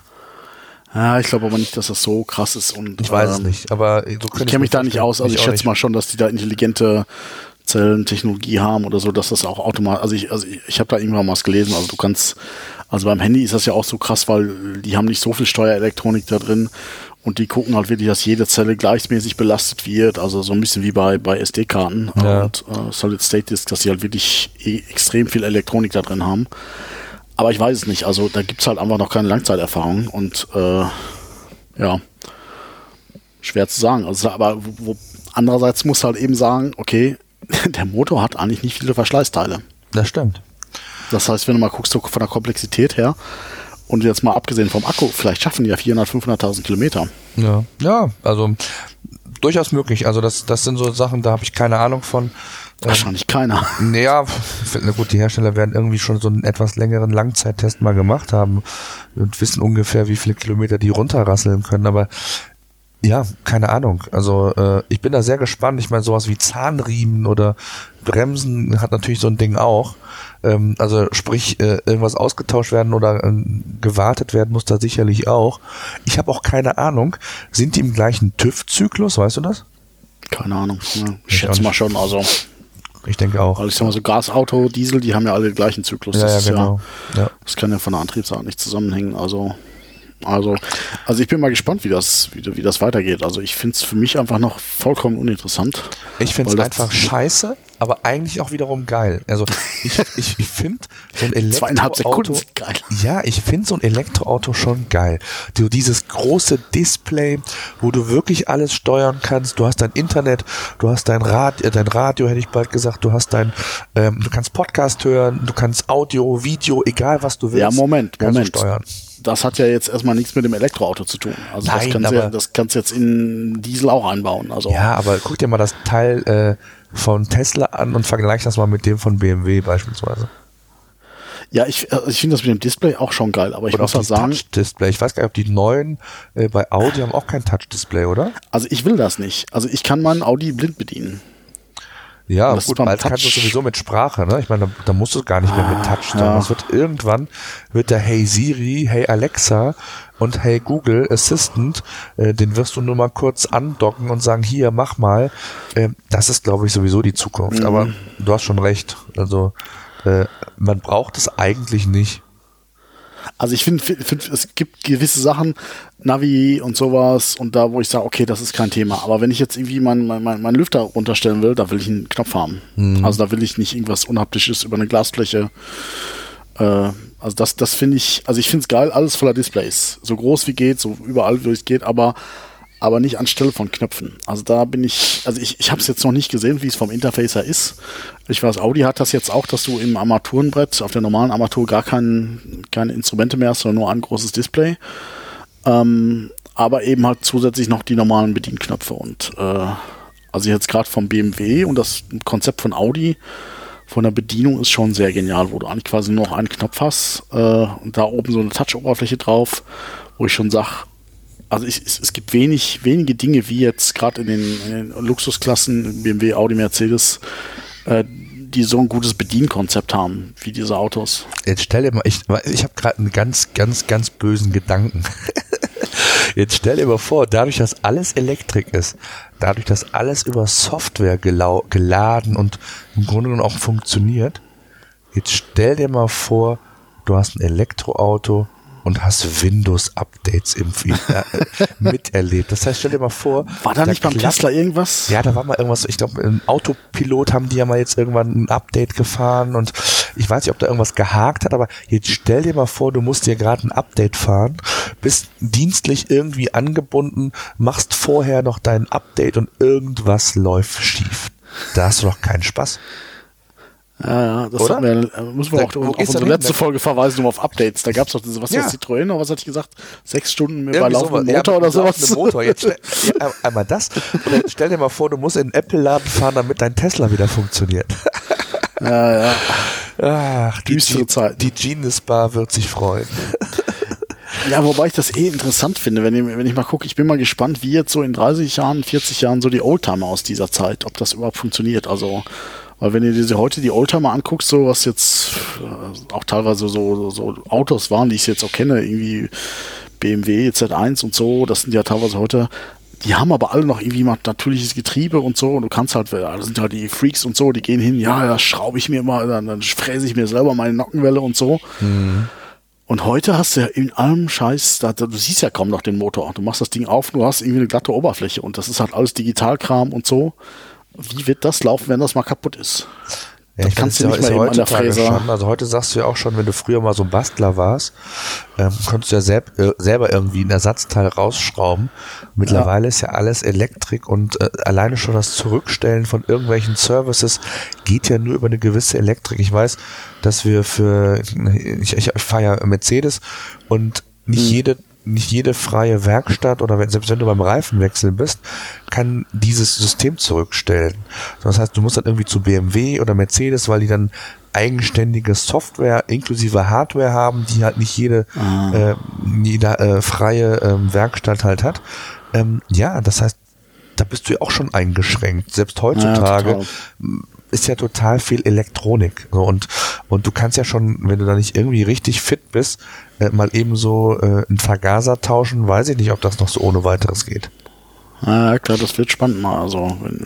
ja, ich glaube aber nicht, dass das so krass ist. Und, Ich weiß es ähm, nicht, aber so Ich kenne mich da nicht aus. Also ich, schätze nicht. mal schon, dass die da intelligente Zellentechnologie haben oder so, dass das auch automatisch. Also ich, also ich, ich habe da irgendwann mal was gelesen. Also du kannst, also beim Handy ist das ja auch so krass, weil die haben nicht so viel Steuerelektronik da drin und die gucken halt wirklich, dass jede Zelle gleichmäßig belastet wird. Also so ein bisschen wie bei, bei SD-Karten Ja. und äh, Solid State Disk, dass sie halt wirklich e extrem viel Elektronik da drin haben. Aber ich weiß es nicht. Also da gibt's halt einfach noch keine Langzeiterfahrung und äh, ja schwer zu sagen. Also, aber wo, andererseits muss halt eben sagen, okay, der Motor hat eigentlich nicht viele Verschleißteile. Das stimmt. Das heißt, wenn du mal guckst, so von der Komplexität her, und jetzt mal abgesehen vom Akku, vielleicht schaffen die ja 400.000, 500.000 Kilometer. Ja, ja, also durchaus möglich. Also das, das sind so Sachen, da habe ich keine Ahnung von. Ähm, Wahrscheinlich keiner. Ja, na gut, die Hersteller werden irgendwie schon so einen etwas längeren Langzeittest mal gemacht haben und wissen ungefähr, wie viele Kilometer die runterrasseln können, aber ja, keine Ahnung. Also äh, ich bin da sehr gespannt. Ich meine, sowas wie Zahnriemen oder Bremsen hat natürlich so ein Ding auch. Ähm, also sprich, äh, irgendwas ausgetauscht werden oder ähm, gewartet werden muss da sicherlich auch. Ich habe auch keine Ahnung. Sind die im gleichen TÜV-Zyklus, weißt du das? Keine Ahnung. Ja, ich Ich schätze mal schon. Also, Ich denke auch. weil ich sag mal so Gasauto, Diesel, die haben ja alle den gleichen Zyklus. Ja, das ja, genau. Ja. Das kann ja von der Antriebsart nicht zusammenhängen. Also, also, also ich bin mal gespannt, wie das, wie, wie das weitergeht. Also ich finde es für mich einfach noch vollkommen uninteressant. Ich finde es einfach scheiße, aber eigentlich auch wiederum geil. Also ich, ich, ich finde so ein Elektroauto. geil. Ja, ich finde so ein Elektroauto schon geil. Du dieses große Display, wo du wirklich alles steuern kannst. Du hast dein Internet, du hast dein Radio, äh, dein Radio hätte ich bald gesagt. Du hast dein, ähm, du kannst Podcast hören, du kannst Audio, Video, egal was du willst. Ja, Moment, Moment. steuern. Das hat ja jetzt erstmal nichts mit dem Elektroauto zu tun. Also Nein, das kannst du ja, das kannst jetzt in Diesel auch einbauen. Also Ja, aber guck dir mal das Teil äh, von Tesla an und vergleich das mal mit dem von BMW beispielsweise. ja ich, also ich finde das mit dem Display auch schon geil, aber ich Oder muss auch das sagen, Touch-Display. Ich weiß gar nicht, ob die neuen äh, bei Audi haben auch kein Touch-Display, oder? also ich will das nicht. Also ich kann meinen Audi blind bedienen. Ja, gut, bald kannst du Touch- sowieso mit Sprache, ne? Ich meine, da, da musst du gar nicht mehr mit Touch. sondern ja. Das wird irgendwann, wird der Hey Siri, Hey Alexa und Hey Google Assistant, äh, den wirst du nur mal kurz andocken und sagen, hier, mach mal. Ähm, das ist, glaube ich, sowieso die Zukunft. Mhm. Aber du hast schon recht. Also, äh, man braucht es eigentlich nicht. Also ich finde, find, es gibt gewisse Sachen, Navi und sowas, und da, wo ich sage, okay, das ist kein Thema. Aber wenn ich jetzt irgendwie meinen mein, mein, mein Lüfter runterstellen will, da will ich einen Knopf haben. Also da will ich nicht irgendwas Unhaptisches über eine Glasfläche. Äh, also das, das finde ich, also ich finde es geil, alles voller Displays. So groß wie geht, so überall, wie es geht, aber aber nicht anstelle von Knöpfen. Also da bin ich, also ich, ich habe es jetzt noch nicht gesehen, wie es vom Interface her ist. Ich weiß, Audi hat das jetzt auch, dass du im Armaturenbrett auf der normalen Armatur gar kein, keine Instrumente mehr hast, sondern nur ein großes Display. Ähm, aber eben halt zusätzlich noch die normalen Bedienknöpfe und äh, also jetzt gerade vom BMW und das Konzept von Audi von der Bedienung ist schon sehr genial, wo du eigentlich quasi nur noch einen Knopf hast äh, und da oben so eine Touch-Oberfläche drauf, wo ich schon sage, also ich, es, es, gibt wenig, wenige Dinge, wie jetzt gerade in, in, den Luxusklassen, BMW, Audi, Mercedes, äh, die so ein gutes Bedienkonzept haben, wie diese Autos. Jetzt stell dir mal, ich, ich habe gerade einen ganz, ganz, ganz bösen Gedanken. Jetzt stell dir mal vor, dadurch, dass alles Elektrik ist, dadurch, dass alles über Software geladen und im Grunde genommen auch funktioniert, jetzt stell dir mal vor, du hast ein Elektroauto, und hast Windows-Updates im äh, miterlebt. Das heißt, stell dir mal vor. War da, da nicht beim Tesla irgendwas? Ja, da war mal irgendwas. Ich glaube, im Autopilot haben die ja mal jetzt irgendwann ein Update gefahren und ich weiß nicht, ob da irgendwas gehakt hat, aber jetzt stell dir mal vor, du musst dir gerade ein Update fahren, bist dienstlich irgendwie angebunden, machst vorher noch dein Update und irgendwas läuft schief. Da hast du doch keinen Spaß. Ja, ja, das Oder? Wir, äh, müssen wir da, auch auf unsere letzte Folge verweisen, nur auf Updates. Da gab es doch diese, was ja. ist Citroën oder was hatte ich gesagt? Sechs Stunden über laufenden Motor ja, oder sowas. Motor. Jetzt stell, ja, einmal das. Und stell dir mal vor, du musst in den Apple-Laden fahren, damit dein Tesla wieder funktioniert. Ja, ja. Ach, die, Düstere Zeit. Die Genius Bar wird sich freuen. Ja, wobei ich das eh interessant finde, wenn ich, wenn ich mal gucke, ich bin mal gespannt, wie jetzt so in 30 Jahren, 40 Jahren so die Oldtimer aus dieser Zeit, ob das überhaupt funktioniert. Also weil wenn du dir heute die Oldtimer anguckst, so was jetzt äh, auch teilweise so, so Autos waren, die ich jetzt auch kenne, irgendwie BMW, Z1 und so, das sind ja teilweise heute, die haben aber alle noch irgendwie mal natürliches Getriebe und so. Und du kannst halt, das sind halt die Freaks und so, die gehen hin, ja, da schraube ich mir mal, dann, dann fräse ich mir selber meine Nockenwelle und so. Mhm. Und heute hast du ja in allem Scheiß, da, du siehst ja kaum noch den Motor. Du machst das Ding auf, du hast irgendwie eine glatte Oberfläche und das ist halt alles Digitalkram und so wie wird das laufen, wenn das mal kaputt ist? Ja, das kannst du nicht ja, mehr eben an der Fräser. Schon, also heute sagst du ja auch schon, wenn du früher mal so ein Bastler warst, ähm, konntest du ja selb, äh, selber irgendwie ein Ersatzteil rausschrauben. Mittlerweile ja. ist ja alles Elektrik und äh, alleine schon das Zurückstellen von irgendwelchen Services geht ja nur über eine gewisse Elektrik. Ich weiß, dass wir für, ich, ich, ich fahre ja Mercedes und nicht hm. jede nicht jede freie Werkstatt oder wenn, selbst wenn du beim Reifenwechsel bist, kann dieses System zurückstellen. Das heißt, du musst dann irgendwie zu BMW oder Mercedes, weil die dann eigenständige Software inklusive Hardware haben, die halt nicht jede, ah. äh, jede äh, freie äh, Werkstatt halt hat. Ähm, ja, das heißt, da bist du ja auch schon eingeschränkt. Selbst heutzutage ja, ist ja total viel Elektronik. So, und, und du kannst ja schon, wenn du da nicht irgendwie richtig fit bist, äh, mal eben so äh, einen Vergaser tauschen, weiß ich nicht, ob das noch so ohne weiteres geht. Ja, klar, das wird spannend mal. Also, wenn,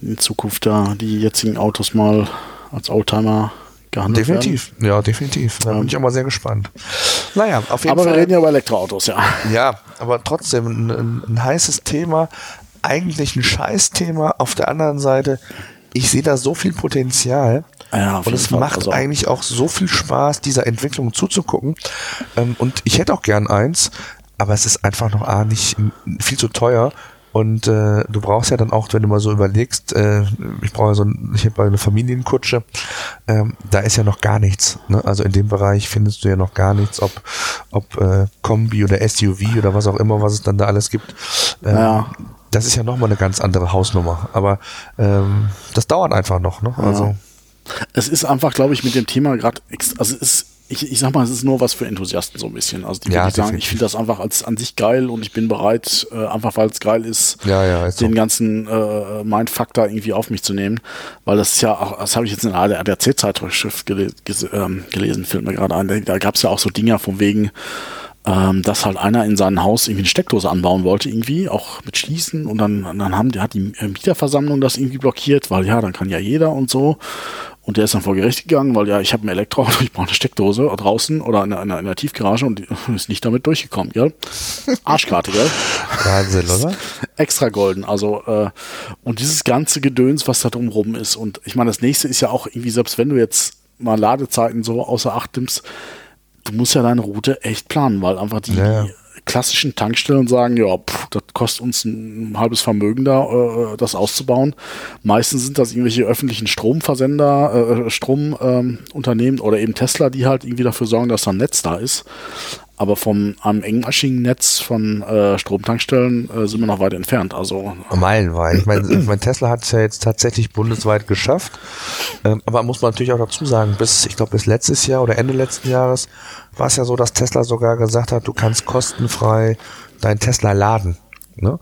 wenn in Zukunft da die jetzigen Autos mal als Oldtimer gehandelt definitiv. werden. Ja, definitiv. Da ähm, bin ich auch mal sehr gespannt. Naja, auf jeden aber Fall. Aber wir reden ja über Elektroautos, ja. Ja, aber trotzdem ein, ein, ein heißes Thema. Eigentlich ein Scheißthema. Auf der anderen Seite ich sehe da so viel Potenzial. Ja, und es Fall. macht also. eigentlich auch so viel Spaß, dieser Entwicklung zuzugucken. Ähm, und ich hätte auch gern eins, aber es ist einfach noch A, nicht viel zu teuer. Und äh, du brauchst ja dann auch, wenn du mal so überlegst, äh, ich brauche so ein, ich habe eine Familienkutsche, ähm, da ist ja noch gar nichts. Ne? Also in dem Bereich findest du ja noch gar nichts, ob, ob äh, Kombi oder SUV oder was auch immer, was es dann da alles gibt. Ähm, ja das ist ja nochmal eine ganz andere Hausnummer. Aber ähm, das dauert einfach noch. Ne? Also. Ja. Es ist einfach, glaube ich, mit dem Thema gerade, also es ist, ich, ich sag mal, es ist nur was für Enthusiasten so ein bisschen. Also die ja, würde sagen, ich finde das einfach als an sich geil und ich bin bereit, äh, einfach weil es geil ist, ja, ja, ist den so. ganzen äh, Mindfaktor irgendwie auf mich zu nehmen. Weil das ist ja auch, das habe ich jetzt in einer ADAC-Zeitschrift gele ähm, gelesen, fällt mir gerade ein. Da, da gab es ja auch so Dinger von wegen, ähm, dass halt einer in seinem Haus irgendwie eine Steckdose anbauen wollte, irgendwie, auch mit Schließen. Und dann, dann haben, hat die Mieterversammlung das irgendwie blockiert, weil ja, dann kann ja jeder und so. Und der ist dann vor Gericht gegangen, weil ja, ich habe ein Elektroauto, ich brauche eine Steckdose draußen oder in einer, in einer Tiefgarage und ist nicht damit durchgekommen, gell? Arschkarte, gell? Wahnsinn, oder? Extra golden. Also, äh, und dieses ganze Gedöns, was da drumrum ist. Und ich meine, das nächste ist ja auch irgendwie, selbst wenn du jetzt mal Ladezeiten so außer Acht nimmst, du musst ja deine Route echt planen, weil einfach die, ja, ja. Klassischen Tankstellen sagen, ja, pff, das kostet uns ein halbes Vermögen da, äh, das auszubauen. Meistens sind das irgendwelche öffentlichen Stromversender, äh, Stromunternehmen ähm, oder eben Tesla, die halt irgendwie dafür sorgen, dass da ein Netz da ist. Aber vom einem engmaschigen Netz von äh, Stromtankstellen äh, sind wir noch weit entfernt. Also Meilenweit. Ich meine, mein Tesla hat es ja jetzt tatsächlich bundesweit geschafft. Ähm, aber muss man natürlich auch dazu sagen, bis, ich glaube, bis letztes Jahr oder Ende letzten Jahres war es ja so, dass Tesla sogar gesagt hat, du kannst kostenfrei dein Tesla laden. Ne?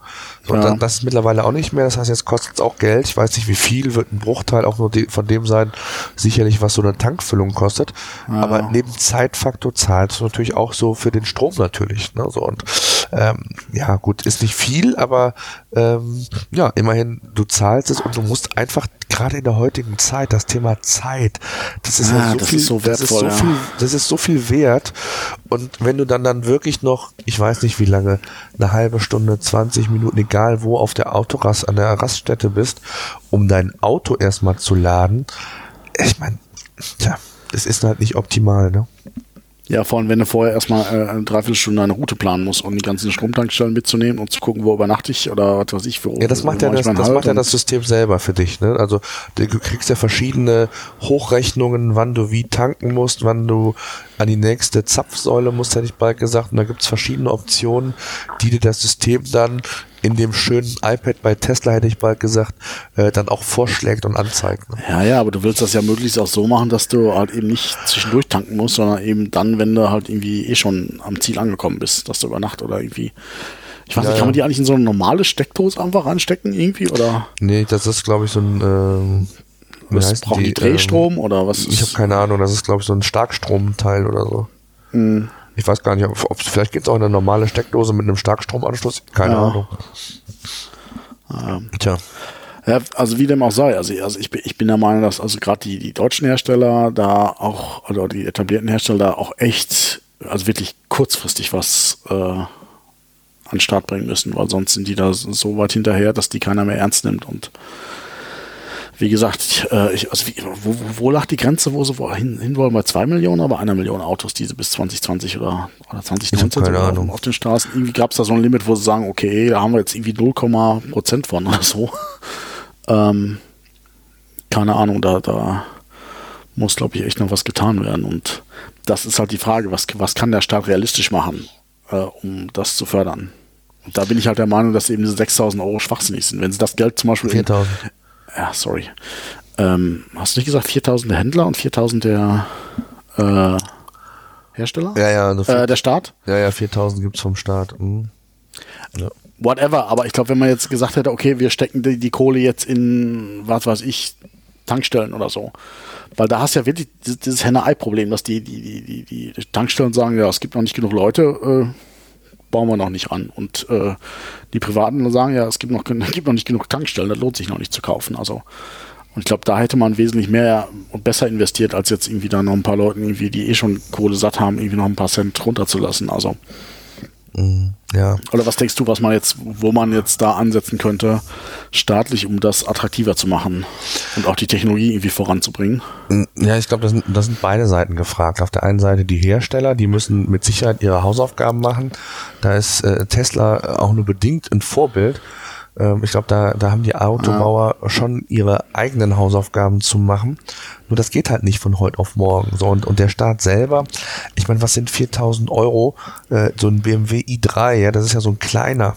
So, ja. das ist mittlerweile auch nicht mehr. Das heißt, jetzt kostet es auch Geld. Ich weiß nicht, wie viel wird ein Bruchteil auch nur von dem sein, sicherlich, was so eine Tankfüllung kostet. Ja. Aber neben Zeitfaktor zahlt es natürlich auch so für den Strom natürlich. Ne? So, und ähm, ja, gut, ist nicht viel, aber ähm, ja, immerhin, du zahlst es und du musst einfach gerade in der heutigen Zeit, das Thema Zeit, das ist ah, ja so das viel, ist so wertvoll, das ist so ja. viel, das ist so viel wert. Und wenn du dann dann wirklich noch, ich weiß nicht wie lange, eine halbe Stunde, 20 Minuten, egal wo auf der Autorast, an der Raststätte bist, um dein Auto erstmal zu laden, ich meine, tja, das ist halt nicht optimal, ne? Ja, vor allem, wenn du vorher erstmal äh, eine Dreiviertelstunde eine Route planen musst, um die ganzen Stromtankstellen mitzunehmen und zu gucken, wo übernachte ich oder was weiß ich für Ja, das macht ja das, das, macht ja das System selber für dich. Ne? Also du kriegst ja verschiedene Hochrechnungen, wann du wie tanken musst, wann du an die nächste Zapfsäule musst, hätte ich bald gesagt. Und da gibt's verschiedene Optionen, die dir das System dann in dem schönen iPad bei Tesla, hätte ich bald gesagt, äh, dann auch vorschlägt und anzeigt. Ne? Ja, ja, aber du willst das ja möglichst auch so machen, dass du halt eben nicht zwischendurch tanken musst, sondern eben dann, wenn du halt irgendwie eh schon am Ziel angekommen bist, dass du über Nacht oder irgendwie ich weiß ja, nicht, kann man die eigentlich in so eine normale Steckdose einfach reinstecken irgendwie oder? Nee, das ist glaube ich so ein ähm, was brauchen die, die Drehstrom ähm, oder was? Ich habe keine Ahnung, das ist glaube ich so ein Starkstromteil oder so. Mhm. Ich weiß gar nicht, ob, ob vielleicht gibt es auch eine normale Steckdose mit einem Starkstromanschluss. Keine ja. Ahnung. Ähm, Tja. Ja, also wie dem auch sei, also, also ich, bin, ich bin der Meinung, dass also gerade die, die deutschen Hersteller da auch, oder die etablierten Hersteller da auch echt, also wirklich kurzfristig was äh, an den Start bringen müssen, weil sonst sind die da so weit hinterher, dass die keiner mehr ernst nimmt und wie gesagt, äh, ich, also wie, wo, wo lag die Grenze, wo sie hin, hin wollen? Bei zwei Millionen, aber einer Million Autos, die sie bis 2020 oder, oder 2019 keine Ahnung. auf den Straßen. Irgendwie gab es da so ein Limit, wo sie sagen, okay, da haben wir jetzt irgendwie 0, Prozent von oder so. ähm, keine Ahnung, da, da muss, glaube ich, echt noch was getan werden. Und das ist halt die Frage, was, was kann der Staat realistisch machen, äh, um das zu fördern? Und da bin ich halt der Meinung, dass eben diese 6000 Euro schwachsinnig sind. Wenn sie das Geld zum Beispiel 4000 ja, sorry. Ähm, hast du nicht gesagt 4000 Händler und 4000 der äh, Hersteller? Ja, ja. Also äh, der Staat? Ja, ja, 4000 gibt es vom Staat. Mhm. Ja. Whatever, aber ich glaube, wenn man jetzt gesagt hätte, okay, wir stecken die, die Kohle jetzt in, was weiß ich, Tankstellen oder so. Weil da hast du ja wirklich dieses, dieses Henne-Ei-Problem, dass die, die, die, die, die Tankstellen sagen, ja, es gibt noch nicht genug Leute, äh, bauen wir noch nicht an. Und äh, die Privaten sagen ja, es gibt noch, gibt noch nicht genug Tankstellen, das lohnt sich noch nicht zu kaufen. Also und ich glaube, da hätte man wesentlich mehr und besser investiert, als jetzt irgendwie da noch ein paar Leuten, irgendwie, die eh schon Kohle satt haben, irgendwie noch ein paar Cent runterzulassen. Also ja. Oder was denkst du, was man jetzt, wo man jetzt da ansetzen könnte, staatlich, um das attraktiver zu machen und auch die Technologie irgendwie voranzubringen? Mm, ja, ich glaube, das sind, das sind beide Seiten gefragt. Auf der einen Seite die Hersteller, die müssen mit Sicherheit ihre Hausaufgaben machen. Da ist äh, Tesla auch nur bedingt ein Vorbild. Ähm, ich glaube, da, da haben die Autobauer ja. schon ihre eigenen Hausaufgaben zu machen. Nur das geht halt nicht von heute auf morgen. So, und, und der Staat selber, ich meine, was sind 4000 Euro? Äh, so ein BMW i3, ja, das ist ja so ein kleiner.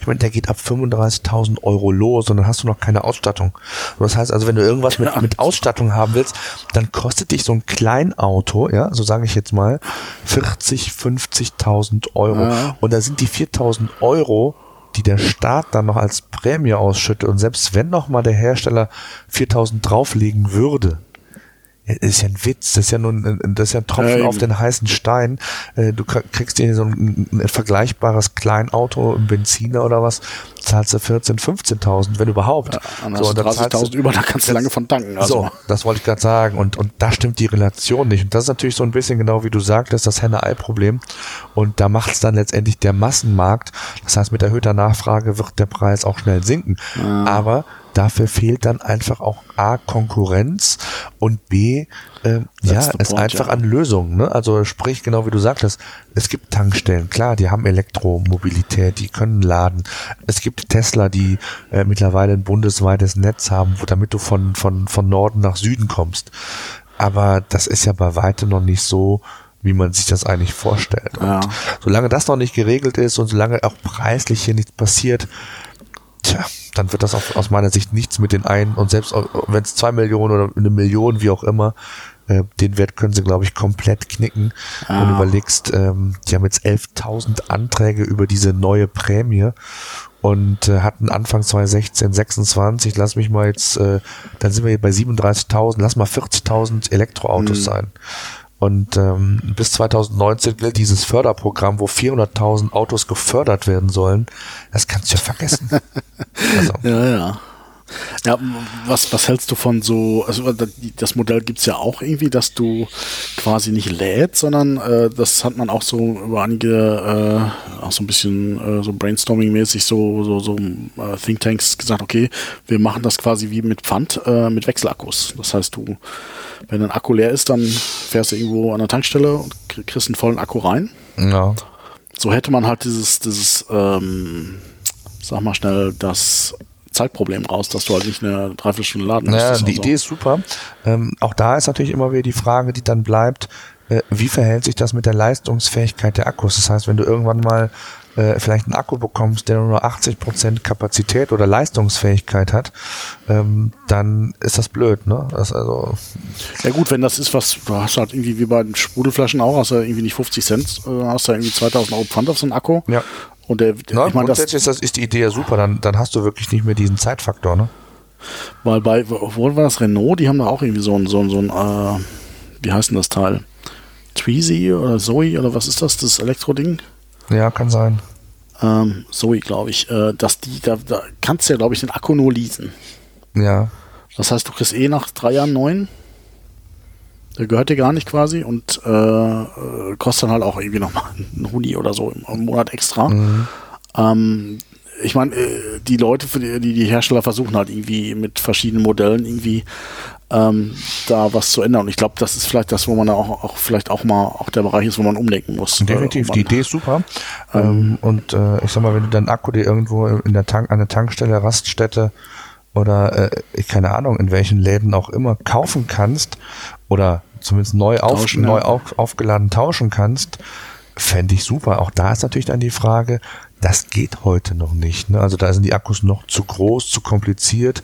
Ich meine, der geht ab 35.000 Euro los und dann hast du noch keine Ausstattung. Das heißt also, wenn du irgendwas mit, mit Ausstattung haben willst, dann kostet dich so ein Kleinauto, ja, so sage ich jetzt mal, 40, 50.000 Euro. Ja. Und da sind die 4.000 Euro die der Staat dann noch als Prämie ausschüttet und selbst wenn noch mal der Hersteller 4000 drauflegen würde, ist ja ein Witz, das ist ja nur ein, das ist ja ein Tropfen ja, auf den heißen Stein. Äh, du kriegst dir so ein, ein vergleichbares Kleinauto, ein Benziner oder was, zahlst du 14.000, 15.000, wenn überhaupt. Ja, dann so, hast du 30.000 über, da kannst du lange von tanken. Also. So, das wollte ich gerade sagen. Und, und da stimmt die Relation nicht. Und das ist natürlich so ein bisschen genau wie du sagtest, das Henne-Ei-Problem. Und da macht es dann letztendlich der Massenmarkt. Das heißt, mit erhöhter Nachfrage wird der Preis auch schnell sinken. Ja. Aber dafür fehlt dann einfach auch A, Konkurrenz und B, äh, ja, es ist einfach ja. an Lösungen. Ne? Also sprich, genau wie du sagtest, es gibt Tankstellen, klar, die haben Elektromobilität, die können laden. Es gibt Tesla, die äh, mittlerweile ein bundesweites Netz haben, wo, damit du von, von, von Norden nach Süden kommst. Aber das ist ja bei weitem noch nicht so, wie man sich das eigentlich vorstellt. Und ja. solange das noch nicht geregelt ist und solange auch preislich hier nichts passiert, tja, dann wird das auch aus meiner Sicht nichts mit den einen und selbst wenn es zwei Millionen oder eine Million, wie auch immer, äh, den Wert können sie, glaube ich, komplett knicken. Ah. Und überlegst, ähm, die haben jetzt 11.000 Anträge über diese neue Prämie und äh, hatten Anfang 2016 26, lass mich mal jetzt, äh, dann sind wir hier bei 37.000, lass mal 40.000 Elektroautos mhm. sein. Und ähm, bis 2019 gilt dieses Förderprogramm, wo 400.000 Autos gefördert werden sollen. Das kannst du ja vergessen. also. Ja, ja. Ja, was, was hältst du von so, also das Modell gibt's ja auch irgendwie, dass du quasi nicht lädst, sondern äh, das hat man auch so über einige, äh, auch so ein bisschen äh, so Brainstorming-mäßig, so, so, so äh, Thinktanks gesagt, okay, wir machen das quasi wie mit Pfand, äh, mit Wechselakkus. Das heißt, du, wenn ein Akku leer ist, dann fährst du irgendwo an der Tankstelle und kriegst einen vollen Akku rein. Ja. So hätte man halt dieses, dieses, ähm, sag mal schnell, das Zeitproblem raus, dass du halt nicht eine Dreiviertelstunde laden musst. Ja, die so. Idee ist super. Ähm, auch da ist natürlich immer wieder die Frage, die dann bleibt, äh, wie verhält sich das mit der Leistungsfähigkeit der Akkus? Das heißt, wenn du irgendwann mal äh, vielleicht einen Akku bekommst, der nur 80% Kapazität oder Leistungsfähigkeit hat, ähm, dann ist das blöd, ne? Das also ja gut, wenn das ist, was du hast halt irgendwie wie bei den Sprudelflaschen auch, hast du irgendwie nicht 50 Cent, äh, hast du irgendwie 2000 Euro Pfand auf so einen Akku. Ja. Und der, Na, ich meine, grundsätzlich ist, das, ist die Idee ja super, dann, dann hast du wirklich nicht mehr diesen Zeitfaktor, ne? Weil bei, wo war das Renault? Die haben da auch irgendwie so ein, so ein, so ein äh, wie heißt denn das Teil? Tweezy oder Zoe oder was ist das, das Elektro-Ding? Ja, kann sein. Ähm, Zoe, glaube ich. Äh, dass die, da, da kannst du ja, glaube ich, den Akku nur leasen. Ja. Das heißt, du kriegst eh nach drei Jahren neun. Der gehört dir gar nicht quasi und äh, äh kostet dann halt auch irgendwie nochmal einen Huni oder so im, Monat extra. Mhm. Ähm, ich meine, äh, die Leute, die, die Hersteller versuchen halt irgendwie mit verschiedenen Modellen irgendwie ähm, da was zu ändern. Und ich glaube, das ist vielleicht das, wo man auch, auch vielleicht auch mal auch der Bereich ist, wo man umdenken muss. Definitiv, man, die Idee ist super. Ähm, ähm, und äh, ich sag mal, wenn du deinen Akku dir irgendwo in der Tank, an der Tankstelle, Raststätte oder äh, keine Ahnung, in welchen Läden auch immer kaufen kannst oder zumindest neu, auf, tauschen, neu ja. auf, aufgeladen tauschen kannst, fände ich super. Auch da ist natürlich dann die Frage, das geht heute noch nicht. Ne? Also da sind die Akkus noch zu groß, zu kompliziert.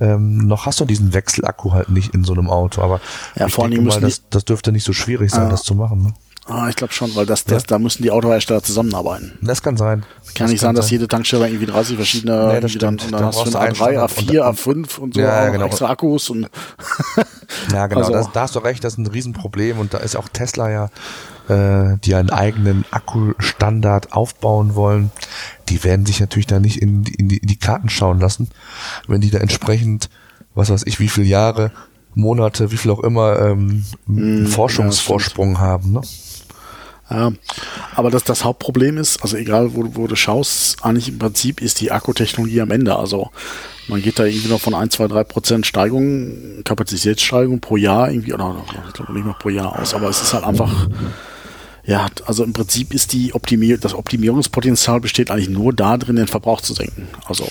Ähm, noch hast du diesen Wechselakku halt nicht in so einem Auto. Aber ja, ich denke mal, das, das dürfte nicht so schwierig sein, ah. das zu machen. Ne? Ah, ich glaube schon, weil das, das, ja. da müssen die Autohersteller zusammenarbeiten. Das kann sein. Kann das nicht sein, dass jede Tankstelle irgendwie 30 verschiedene nee, das stimmt. dann, dann hast du A3, A4, A5 und so ja, ja, genau. extra Akkus und Ja, genau, also, das, da hast du recht, das ist ein Riesenproblem und da ist auch Tesla ja äh, die einen eigenen Akkustandard aufbauen wollen, die werden sich natürlich da nicht in, in, die, in die Karten schauen lassen, wenn die da entsprechend, was weiß ich, wie viele Jahre, Monate, wie viel auch immer, ähm, mm, Forschungsvorsprung ja, haben. Ne? Ja, aber das, das Hauptproblem ist, also egal wo, wo du schaust, eigentlich im Prinzip ist die Akkutechnologie am Ende. Also man geht da irgendwie noch von 1, 2, 3 Prozent Steigung, Kapazitätssteigerung pro Jahr irgendwie, oder nicht mal pro Jahr aus, aber es ist halt einfach ja, also im Prinzip ist die Optimier das Optimierungspotenzial besteht eigentlich nur da drin, den Verbrauch zu senken. Also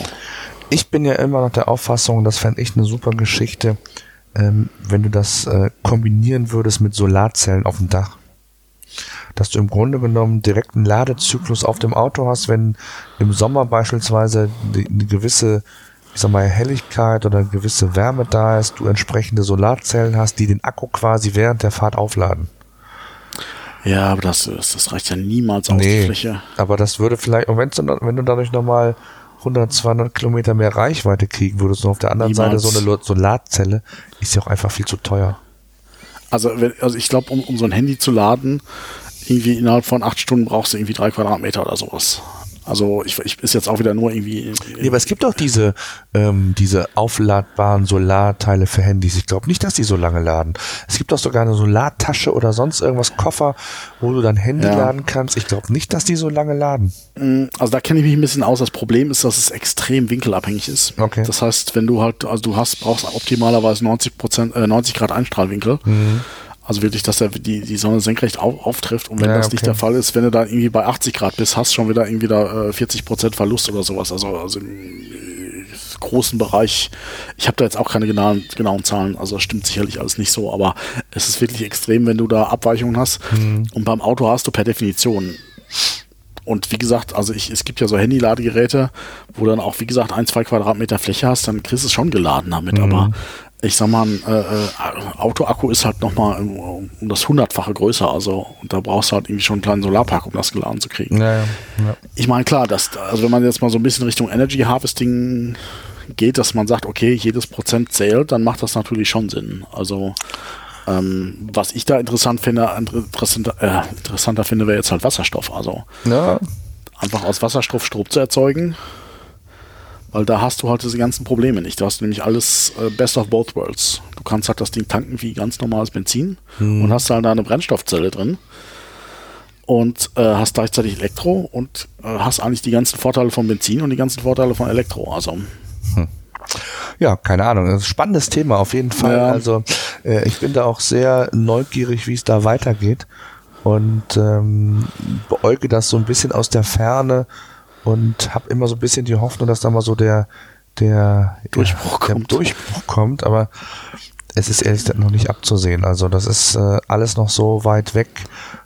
ich bin ja immer noch der Auffassung, das fände ich eine super Geschichte, ähm, wenn du das äh, kombinieren würdest mit Solarzellen auf dem Dach. Dass du im Grunde genommen direkt einen Ladezyklus auf dem Auto hast, wenn im Sommer beispielsweise eine gewisse ich sag mal, Helligkeit oder eine gewisse Wärme da ist, du entsprechende Solarzellen hast, die den Akku quasi während der Fahrt aufladen. Ja, aber das, das reicht ja niemals aus, nee, die Fläche. Aber das würde vielleicht, und wenn du dadurch nochmal 100, 200 Kilometer mehr Reichweite kriegen würdest und auf der anderen niemals. Seite so eine Solarzelle, ist ja auch einfach viel zu teuer. Also, also ich glaube, um, um so ein Handy zu laden, irgendwie innerhalb von acht Stunden brauchst du irgendwie drei Quadratmeter oder sowas. Also ich, ich ist jetzt auch wieder nur irgendwie. Ja, aber es gibt doch diese, ähm, diese aufladbaren Solarteile für Handys. Ich glaube nicht, dass die so lange laden. Es gibt doch sogar eine Solartasche oder sonst irgendwas, Koffer, wo du dein Handy Ja. laden kannst. Ich glaube nicht, dass die so lange laden. Also da kenne ich mich ein bisschen aus. Das Problem ist, dass es extrem winkelabhängig ist. Okay. Das heißt, wenn du halt, also du hast, brauchst optimalerweise 90 Prozent, äh, 90 Grad Einstrahlwinkel. Also wirklich, dass der, die, die Sonne senkrecht auf, auftrifft. Und wenn Ja, das nicht okay. der Fall ist, wenn du da irgendwie bei 80 Grad bist, hast schon wieder irgendwie da äh, 40 Prozent Verlust oder sowas. Also, also im äh, großen Bereich. Ich habe da jetzt auch keine genauen, genauen Zahlen. Also das stimmt sicherlich alles nicht so. Aber es ist wirklich extrem, wenn du da Abweichungen hast. Und beim Auto hast du per Definition und wie gesagt, also ich, es gibt ja so Handy-Ladegeräte, wo dann auch, wie gesagt, ein, zwei Quadratmeter Fläche hast, dann kriegst du es schon geladen damit. Aber ich sag mal, ein äh, äh, Autoakku ist halt nochmal um, um das hundertfache größer. Also und da brauchst du halt irgendwie schon einen kleinen Solarpark, um das geladen zu kriegen. Ja, ja. Ich meine, klar, dass, also wenn man jetzt mal so ein bisschen Richtung Energy Harvesting geht, dass man sagt, okay, jedes Prozent zählt, dann macht das natürlich schon Sinn. Also ähm, was ich da interessant finde, interessanter, äh, interessanter finde, wäre jetzt halt Wasserstoff. Also ja. einfach aus Wasserstoff Strom zu erzeugen, weil da hast du halt diese ganzen Probleme nicht. Du hast nämlich alles äh, best of both worlds. Du kannst halt das Ding tanken wie ganz normales Benzin und hast halt da eine Brennstoffzelle drin und äh, hast gleichzeitig Elektro und äh, hast eigentlich die ganzen Vorteile von Benzin und die ganzen Vorteile von Elektro. Also Ja, keine Ahnung. Das ist ein spannendes Thema auf jeden Fall. Ja. Also äh, ich bin da auch sehr neugierig, wie es da weitergeht und ähm, beäuge das so ein bisschen aus der Ferne und habe immer so ein bisschen die Hoffnung, dass da mal so der der Durchbruch der kommt. Durchbruch kommt, aber es ist ehrlich gesagt noch nicht abzusehen. Also das ist äh, alles noch so weit weg.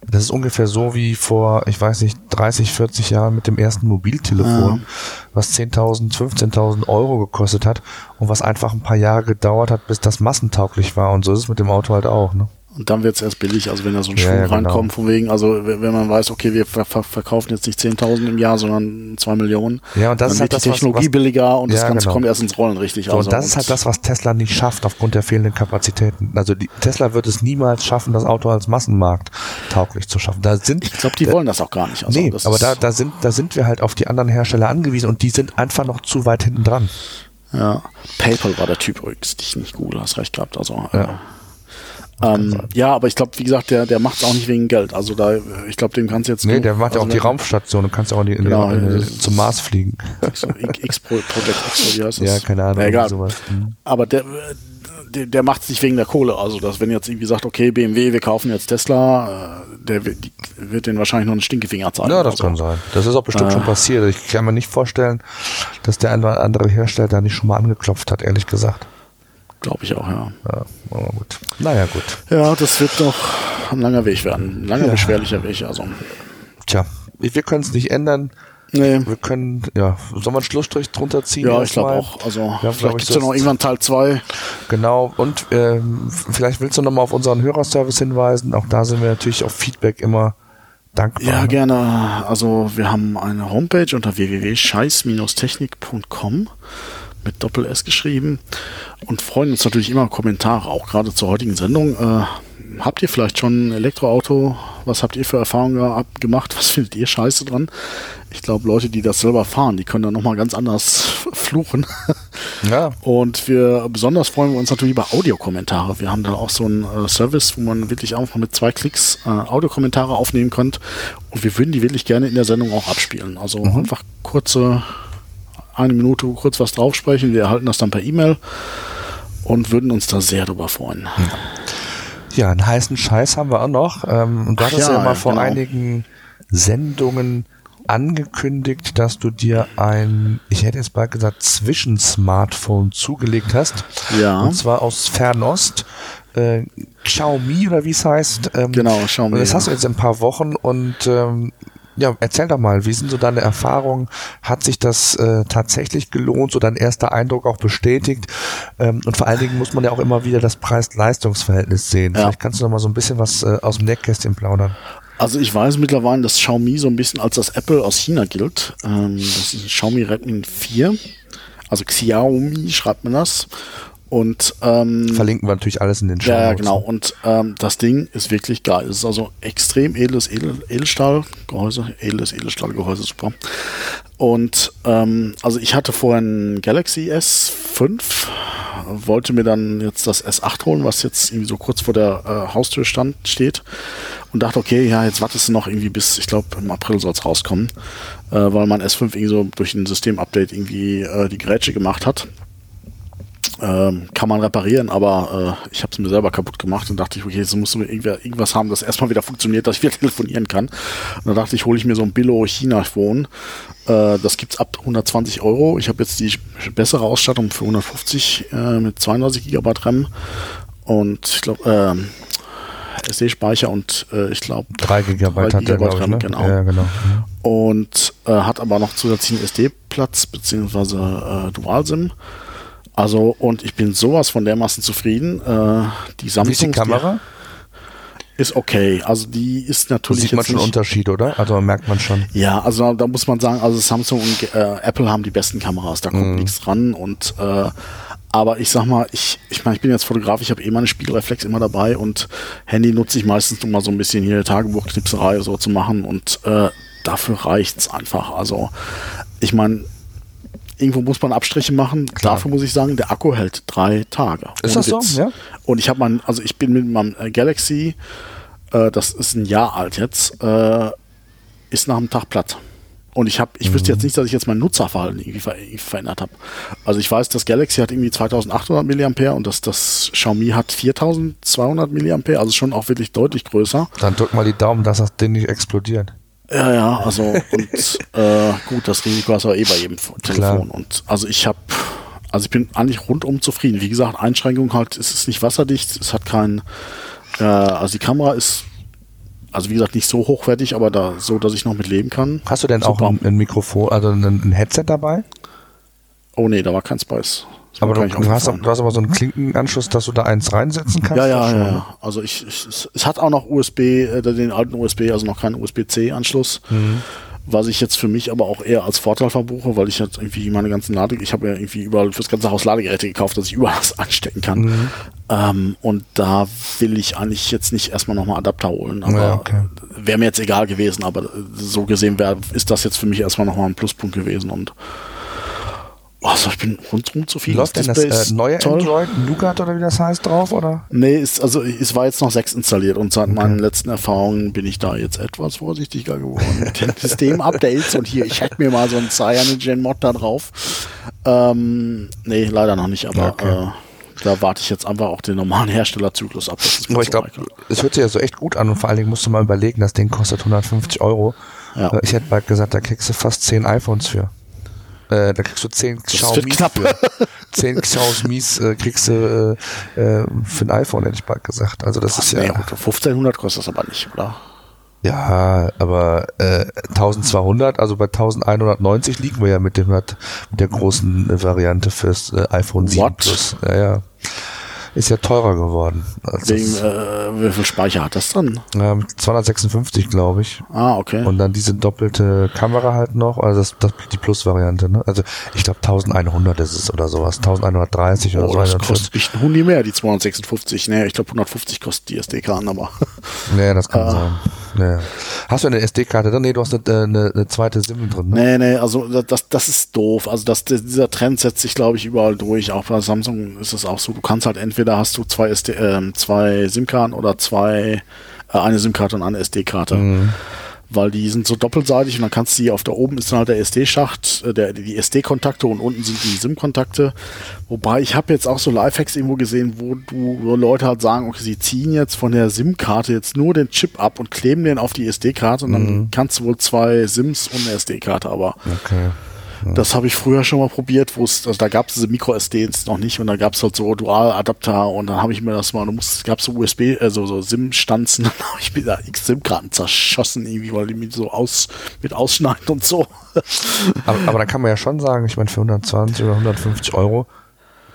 Das ist ungefähr so wie vor, ich weiß nicht, 30, 40 Jahren mit dem ersten Mobiltelefon, was 10.000, 15.000 Euro gekostet hat und was einfach ein paar Jahre gedauert hat, bis das massentauglich war. Und so ist es mit dem Auto halt auch. Ne? Und dann wird es erst billig, also wenn da so ein Ja, Schwung ja, genau. reinkommt, von wegen, also wenn man weiß, okay, wir ver ver verkaufen jetzt nicht 10.000 im Jahr, sondern 2 Millionen, Ja, und das dann ist wird halt die das, was- Technologie was- billiger und das Ja, Ganze genau. kommt erst ins Rollen richtig. So, also, und das ist halt das, was Tesla nicht schafft aufgrund der fehlenden Kapazitäten. Also die, Tesla wird es niemals schaffen, das Auto als Massenmarkt tauglich zu schaffen. Da sind Ich glaube, die wollen das auch gar nicht. Also, nee, das aber da, da, sind, da sind wir halt auf die anderen Hersteller angewiesen und die sind einfach noch zu weit hinten dran. Ja, PayPal war der Typ übrigens, dich nicht Google, hast recht gehabt. Also, Ja. Ja. Ähm, ja, aber ich glaube, wie gesagt, der, der macht es auch nicht wegen Geld. Also da, ich glaube, dem kannst du jetzt. Nee, nur- der macht ja also auch die Raumstation, du kannst ja auch in die, in Genau, in das ist- zum Mars fliegen. So, X wie heißt das? Ja, keine Ahnung, Na, egal. sowas. Mhm. Aber der, der, der macht es nicht wegen der Kohle. Also, dass wenn jetzt irgendwie sagt, okay, BMW, wir kaufen jetzt Tesla, äh, der wird, die, wird den wahrscheinlich noch einen Stinkefinger zeigen. Ja, das Also, kann sein. Das ist auch bestimmt Äh. schon passiert. Ich kann mir nicht vorstellen, dass der ein oder andere Hersteller da nicht schon mal angeklopft hat, ehrlich gesagt. Glaube ich auch, ja. Ja, aber gut. Naja, gut. Ja, das wird noch ein langer Weg werden. Ein langer, Ja. beschwerlicher Weg. Also, Tja, wir können es nicht ändern. nee. Wir können, ja, soll man einen Schlussstrich drunter ziehen? Ja, ich glaube auch. Also, Ja, vielleicht gibt es ja noch irgendwann Teil 2. Genau, und ähm, vielleicht willst du nochmal auf unseren Hörerservice hinweisen. Auch da sind wir natürlich auf Feedback immer dankbar. Ja, ne? gerne. Also wir haben eine Homepage unter www.scheiß-technik.com mit Doppel S geschrieben und freuen uns natürlich immer Kommentare, auch gerade zur heutigen Sendung. Äh, habt ihr vielleicht schon ein Elektroauto? Was habt ihr für Erfahrungen gemacht? Was findet ihr scheiße dran? Ich glaube, Leute, die das selber fahren, die können da nochmal ganz anders fluchen. Ja, Und wir besonders freuen wir uns natürlich über Audiokommentare. Wir haben da auch so einen äh, Service, wo man wirklich einfach mit zwei Klicks äh, Audiokommentare aufnehmen könnt. Und wir würden die wirklich gerne in der Sendung auch abspielen. Also einfach kurze, eine Minute kurz was draufsprechen. Wir erhalten das dann per E-Mail und würden uns da sehr drüber freuen. ja, einen heißen Scheiß haben wir auch noch. Ähm, und du hattest ja, ja, mal vor genau. einigen Sendungen angekündigt, dass du dir ein, ich hätte jetzt bald gesagt, Zwischensmartphone zugelegt hast. Ja. Und zwar aus Fernost. Äh, Xiaomi oder wie es heißt. Ähm, Genau, Xiaomi, das hast du jetzt in ein paar Wochen und ähm, ja, erzähl doch mal, wie sind so deine Erfahrungen? Hat sich das äh, tatsächlich gelohnt, so dein erster Eindruck auch bestätigt? Ähm, und vor allen Dingen muss man ja auch immer wieder das Preis-Leistungs-Verhältnis sehen. Ja. Vielleicht kannst du noch mal so ein bisschen was äh, aus dem Nähkästchen plaudern. Also ich weiß mittlerweile, dass Xiaomi so ein bisschen als das Apple aus China gilt. Ähm, das ist Xiaomi Redmi 4. Also Xiaomi schreibt man das. Und ähm, verlinken wir natürlich alles in den Show. Ja, genau. Und ähm, das Ding ist wirklich geil. Es ist also extrem edles Edel, Edelstahlgehäuse, edles Edelstahlgehäuse, super. Und ähm, also ich hatte vorher ein Galaxy S5, wollte mir dann jetzt das S8 holen, was jetzt irgendwie so kurz vor der äh, Haustür stand, steht und dachte, okay, ja, jetzt wartest du noch irgendwie bis, ich glaube, im April soll es rauskommen, äh, weil mein S5 irgendwie so durch ein Systemupdate irgendwie äh, die Grätsche gemacht hat. Ähm, kann man reparieren, aber äh, ich habe es mir selber kaputt gemacht und dachte ich, okay, jetzt musst du irgendwas haben, das erstmal wieder funktioniert, dass ich wieder telefonieren kann. Und dann dachte ich, hole ich mir so ein Billo China Phone. Äh, das gibt's ab 120 Euro. Ich habe jetzt die bessere Ausstattung für 150 äh, mit 32 GB RAM und ich glaube ähm, SD-Speicher und äh, ich glaube 3 GB hat der, RAM, ich, ne? genau. Ja, genau. Und äh, hat aber noch zusätzlichen SD-Platz beziehungsweise äh, Dual-SIM. Also, und ich bin sowas von dermaßen zufrieden. Äh, die Samsung. Wie ist die Kamera? ist okay. Also die ist natürlich. Sieht man schon Unterschied, oder? Also merkt man schon. Ja, also da muss man sagen, also Samsung und äh, Apple haben die besten Kameras, da kommt mm. nichts dran. Und äh, aber ich sag mal, ich, ich meine, ich bin jetzt Fotograf, ich habe eh meine Spiegelreflex immer dabei und Handy nutze ich meistens, um mal so ein bisschen hier Tagebuchknipserei so zu machen und äh, dafür reicht's einfach. Also ich meine, irgendwo muss man Abstriche machen. Klar. Dafür muss ich sagen, der Akku hält drei Tage. Ist das Witz. so? Ja. Und ich habe mein, also ich bin mit meinem äh, Galaxy, äh, das ist ein Jahr alt jetzt, äh, ist nach einem Tag platt. Und ich habe, ich mhm. wüsste jetzt nicht, dass ich jetzt mein Nutzerverhalten irgendwie, ver irgendwie verändert habe. Also ich weiß, das Galaxy hat irgendwie 2800 mAh und das, das Xiaomi hat 4200 mAh, also schon auch wirklich deutlich größer. Dann drück mal die Daumen, dass das Ding nicht explodiert. Ja, ja, also und äh, gut, das Risiko ist aber eh bei jedem Telefon. Klar. Und also ich habe, also ich bin eigentlich rundum zufrieden. Wie gesagt, Einschränkung halt, es ist nicht wasserdicht, es hat kein, äh, also die Kamera ist, also wie gesagt, nicht so hochwertig, aber da so, dass ich noch mit leben kann. Hast du denn Super. auch ein, ein, Mikrofon, also ein, ein Headset dabei? Oh nee, da war kein Spice. Aber du, du, hast, du, hast, aber so einen Klinkenanschluss, dass du da eins reinsetzen kannst? Ja, ja, ja. ja. Also ich, ich, es hat auch noch USB, äh, den alten USB, also noch keinen USB-C-Anschluss. Mhm. Was ich jetzt für mich aber auch eher als Vorteil verbuche, weil ich jetzt irgendwie meine ganzen Lade, ich habe ja irgendwie überall fürs ganze Haus Ladegeräte gekauft, dass ich überall was anstecken kann. Mhm. Ähm, und da will ich eigentlich jetzt nicht erstmal nochmal Adapter holen. Aber ja, okay. wäre mir jetzt egal gewesen, aber so gesehen wär, ist das jetzt für mich erstmal nochmal ein Pluspunkt gewesen und also ich bin rundum zufrieden. Läuft denn das äh, neue toll. Android Nougat oder wie das heißt drauf, oder? Nee, ist, also es war jetzt noch 6 installiert und seit okay. meinen letzten Erfahrungen bin ich da jetzt etwas vorsichtiger geworden mit den System-Updates und hier, ich hätte mir mal so ein Cyanogen-Mod da drauf. Ähm, nee, leider noch nicht, aber okay. äh, da warte ich jetzt einfach auch den normalen Herstellerzyklus ab. Aber ich glaube, es hört sich ja so echt gut an und vor allen Dingen musst du mal überlegen, das Ding kostet 150 Euro. Ja. Ich hätte bald gesagt, da kriegst du fast 10 iPhones für. Äh, da kriegst du 10 Xiaomi für. 10 Xiaomis äh, kriegst du äh, äh, für ein iPhone, hätte ich bald gesagt. Also das Ach, ist ja. Nee, 1500 kostet das aber nicht, oder? Ja, aber äh, 1200, also bei 1190 liegen wir ja mit, dem, mit der großen Variante fürs äh, iPhone 7 What? Plus. Ja, ja ist ja teurer geworden. Wegen, äh, wie viel Speicher hat das dann? Ja, 256, glaube ich. Ah, okay. Und dann diese doppelte Kamera halt noch, also das, das die Plus-Variante, ne? Also ich glaube 1100 ist es oder sowas, 1130 oder oh, so. Das kostet nicht ein Hundi mehr, die 256. Nee, ich glaube 150 kostet die SD-Karten, aber. Nee, das kann ah. sein. Nee. Hast du eine SD-Karte drin? Nee, du hast eine, eine, eine zweite SIM drin. Ne? Nee, nee, also das, das ist doof. Also das, dieser Trend setzt sich, glaube ich, überall durch. Auch bei Samsung ist es auch so. Du kannst halt entweder hast du zwei, SD, äh, zwei SIM-Karten oder zwei, äh, eine SIM-Karte und eine SD-Karte. Mhm weil die sind so doppelseitig und dann kannst du die auf da oben ist dann halt der SD-Schacht, äh, der, die SD-Kontakte und unten sind die SIM-Kontakte. Wobei ich habe jetzt auch so Lifehacks irgendwo gesehen, wo du wo Leute halt sagen, okay, sie ziehen jetzt von der SIM-Karte jetzt nur den Chip ab und kleben den auf die SD-Karte und dann mhm. kannst du wohl zwei SIMs und eine SD-Karte, aber okay. Das habe ich früher schon mal probiert, wo es, also da gab es diese Micro-SDs noch nicht und da gab es halt so Dual-Adapter und dann habe ich mir das mal, du musst, gab so USB, also so SIM-Stanzen, dann habe ich mir da x SIM-Karten zerschossen irgendwie, weil die mich so aus, mit ausschneiden und so. aber, aber da kann man ja schon sagen, ich meine, für 120 oder 150 Euro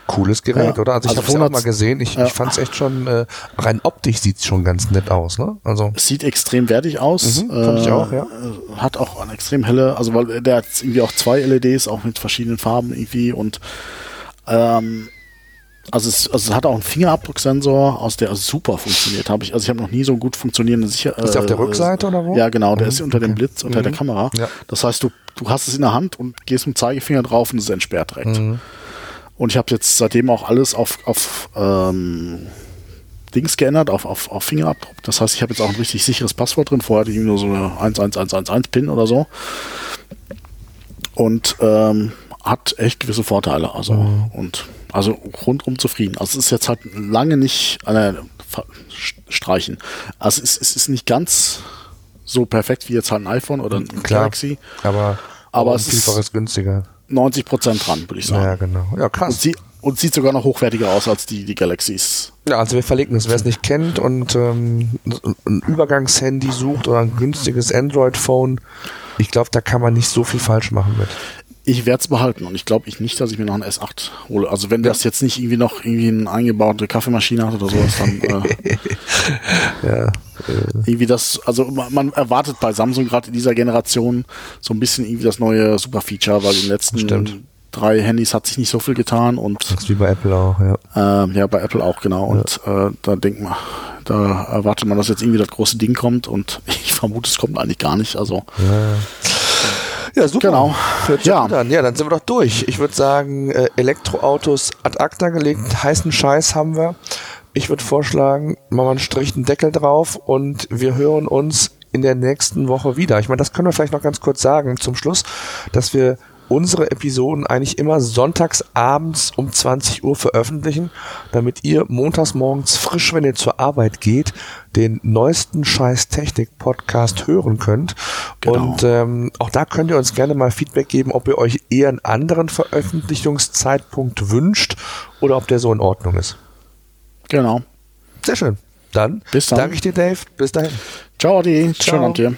cooles Gerät, ja, oder? Also ich also habe es auch mal gesehen. Ich, ja. ich fand es echt schon, äh, rein optisch sieht es schon ganz nett aus, ne? Also sieht extrem wertig aus. Mhm, fand äh, ich auch, ja. Äh, hat auch eine extrem helle, also weil der hat irgendwie auch zwei LEDs, auch mit verschiedenen Farben irgendwie und ähm, Also es, also es hat auch einen Fingerabdrucksensor, aus der super funktioniert. Habe ich, also ich habe noch nie so gut funktionierende Sicher. Ist der auf der äh, Rückseite oder wo? Ja, genau. Der Mhm, ist unter dem. Blitz, unter der Mhm. Kamera. Ja. Das heißt, du, du hast es in der Hand und gehst mit dem Zeigefinger drauf und es entsperrt direkt. Mhm. Und ich habe jetzt seitdem auch alles auf, auf ähm, Dings geändert, auf, auf, auf Fingerabdruck. Das heißt, ich habe jetzt auch ein richtig sicheres Passwort drin. Vorher hatte ich nur so eine 11111-Pin oder so. Und ähm, hat echt gewisse Vorteile. Also, und, also rundum zufrieden. Also es ist jetzt halt lange nicht äh, streichen. Also es, es ist nicht ganz so perfekt wie jetzt halt ein iPhone oder ein Klar. Galaxy. Aber, Aber es ist- günstiger. 90 Prozent dran, würde ich sagen. Ja, genau. Ja, Und, krass. sie, und sieht sogar noch hochwertiger aus als die, die Galaxies. Ja, also wir verlinken es, wer es nicht kennt und ähm, ein Übergangshandy sucht oder ein günstiges Android-Phone. Ich glaube, da kann man nicht so viel falsch machen mit. Ich werde es behalten und ich glaube ich nicht, dass ich mir noch ein S8 hole. Also wenn das jetzt nicht irgendwie noch irgendwie eine eingebaute Kaffeemaschine hat oder sowas, dann äh, Ja, irgendwie das, also man, erwartet bei Samsung gerade in dieser Generation so ein bisschen irgendwie das neue Super-Feature, weil in den letzten Stimmt. drei Handys hat sich nicht so viel getan und das ist wie bei Apple auch, ja. ähm, ja, bei Apple auch genau. Und äh, da denkt man, da erwartet man, dass jetzt irgendwie das große Ding kommt und ich vermute, es kommt eigentlich gar nicht. Also Ja, super. Genau. Ja. ja, dann sind wir doch durch. Ich würde sagen, äh, Elektroautos ad acta gelegt, heißen Scheiß haben wir. Ich würde vorschlagen, machen wir einen Strich, einen Deckel drauf und wir hören uns in der nächsten Woche wieder. Ich meine, das können wir vielleicht noch ganz kurz sagen zum Schluss, dass wir unsere Episoden eigentlich immer sonntags abends um 20 Uhr veröffentlichen, damit ihr montags morgens frisch, wenn ihr zur Arbeit geht, den neuesten Scheiß Technik Podcast hören könnt. Genau. Und ähm, auch da könnt ihr uns gerne mal Feedback geben, ob ihr euch eher einen anderen Veröffentlichungszeitpunkt wünscht oder ob der so in Ordnung ist. genau. Sehr schön. Dann, Bis dann. danke ich dir, Dave. Bis dahin. Ciao, Adi. Ciao. Schönen Abend dir.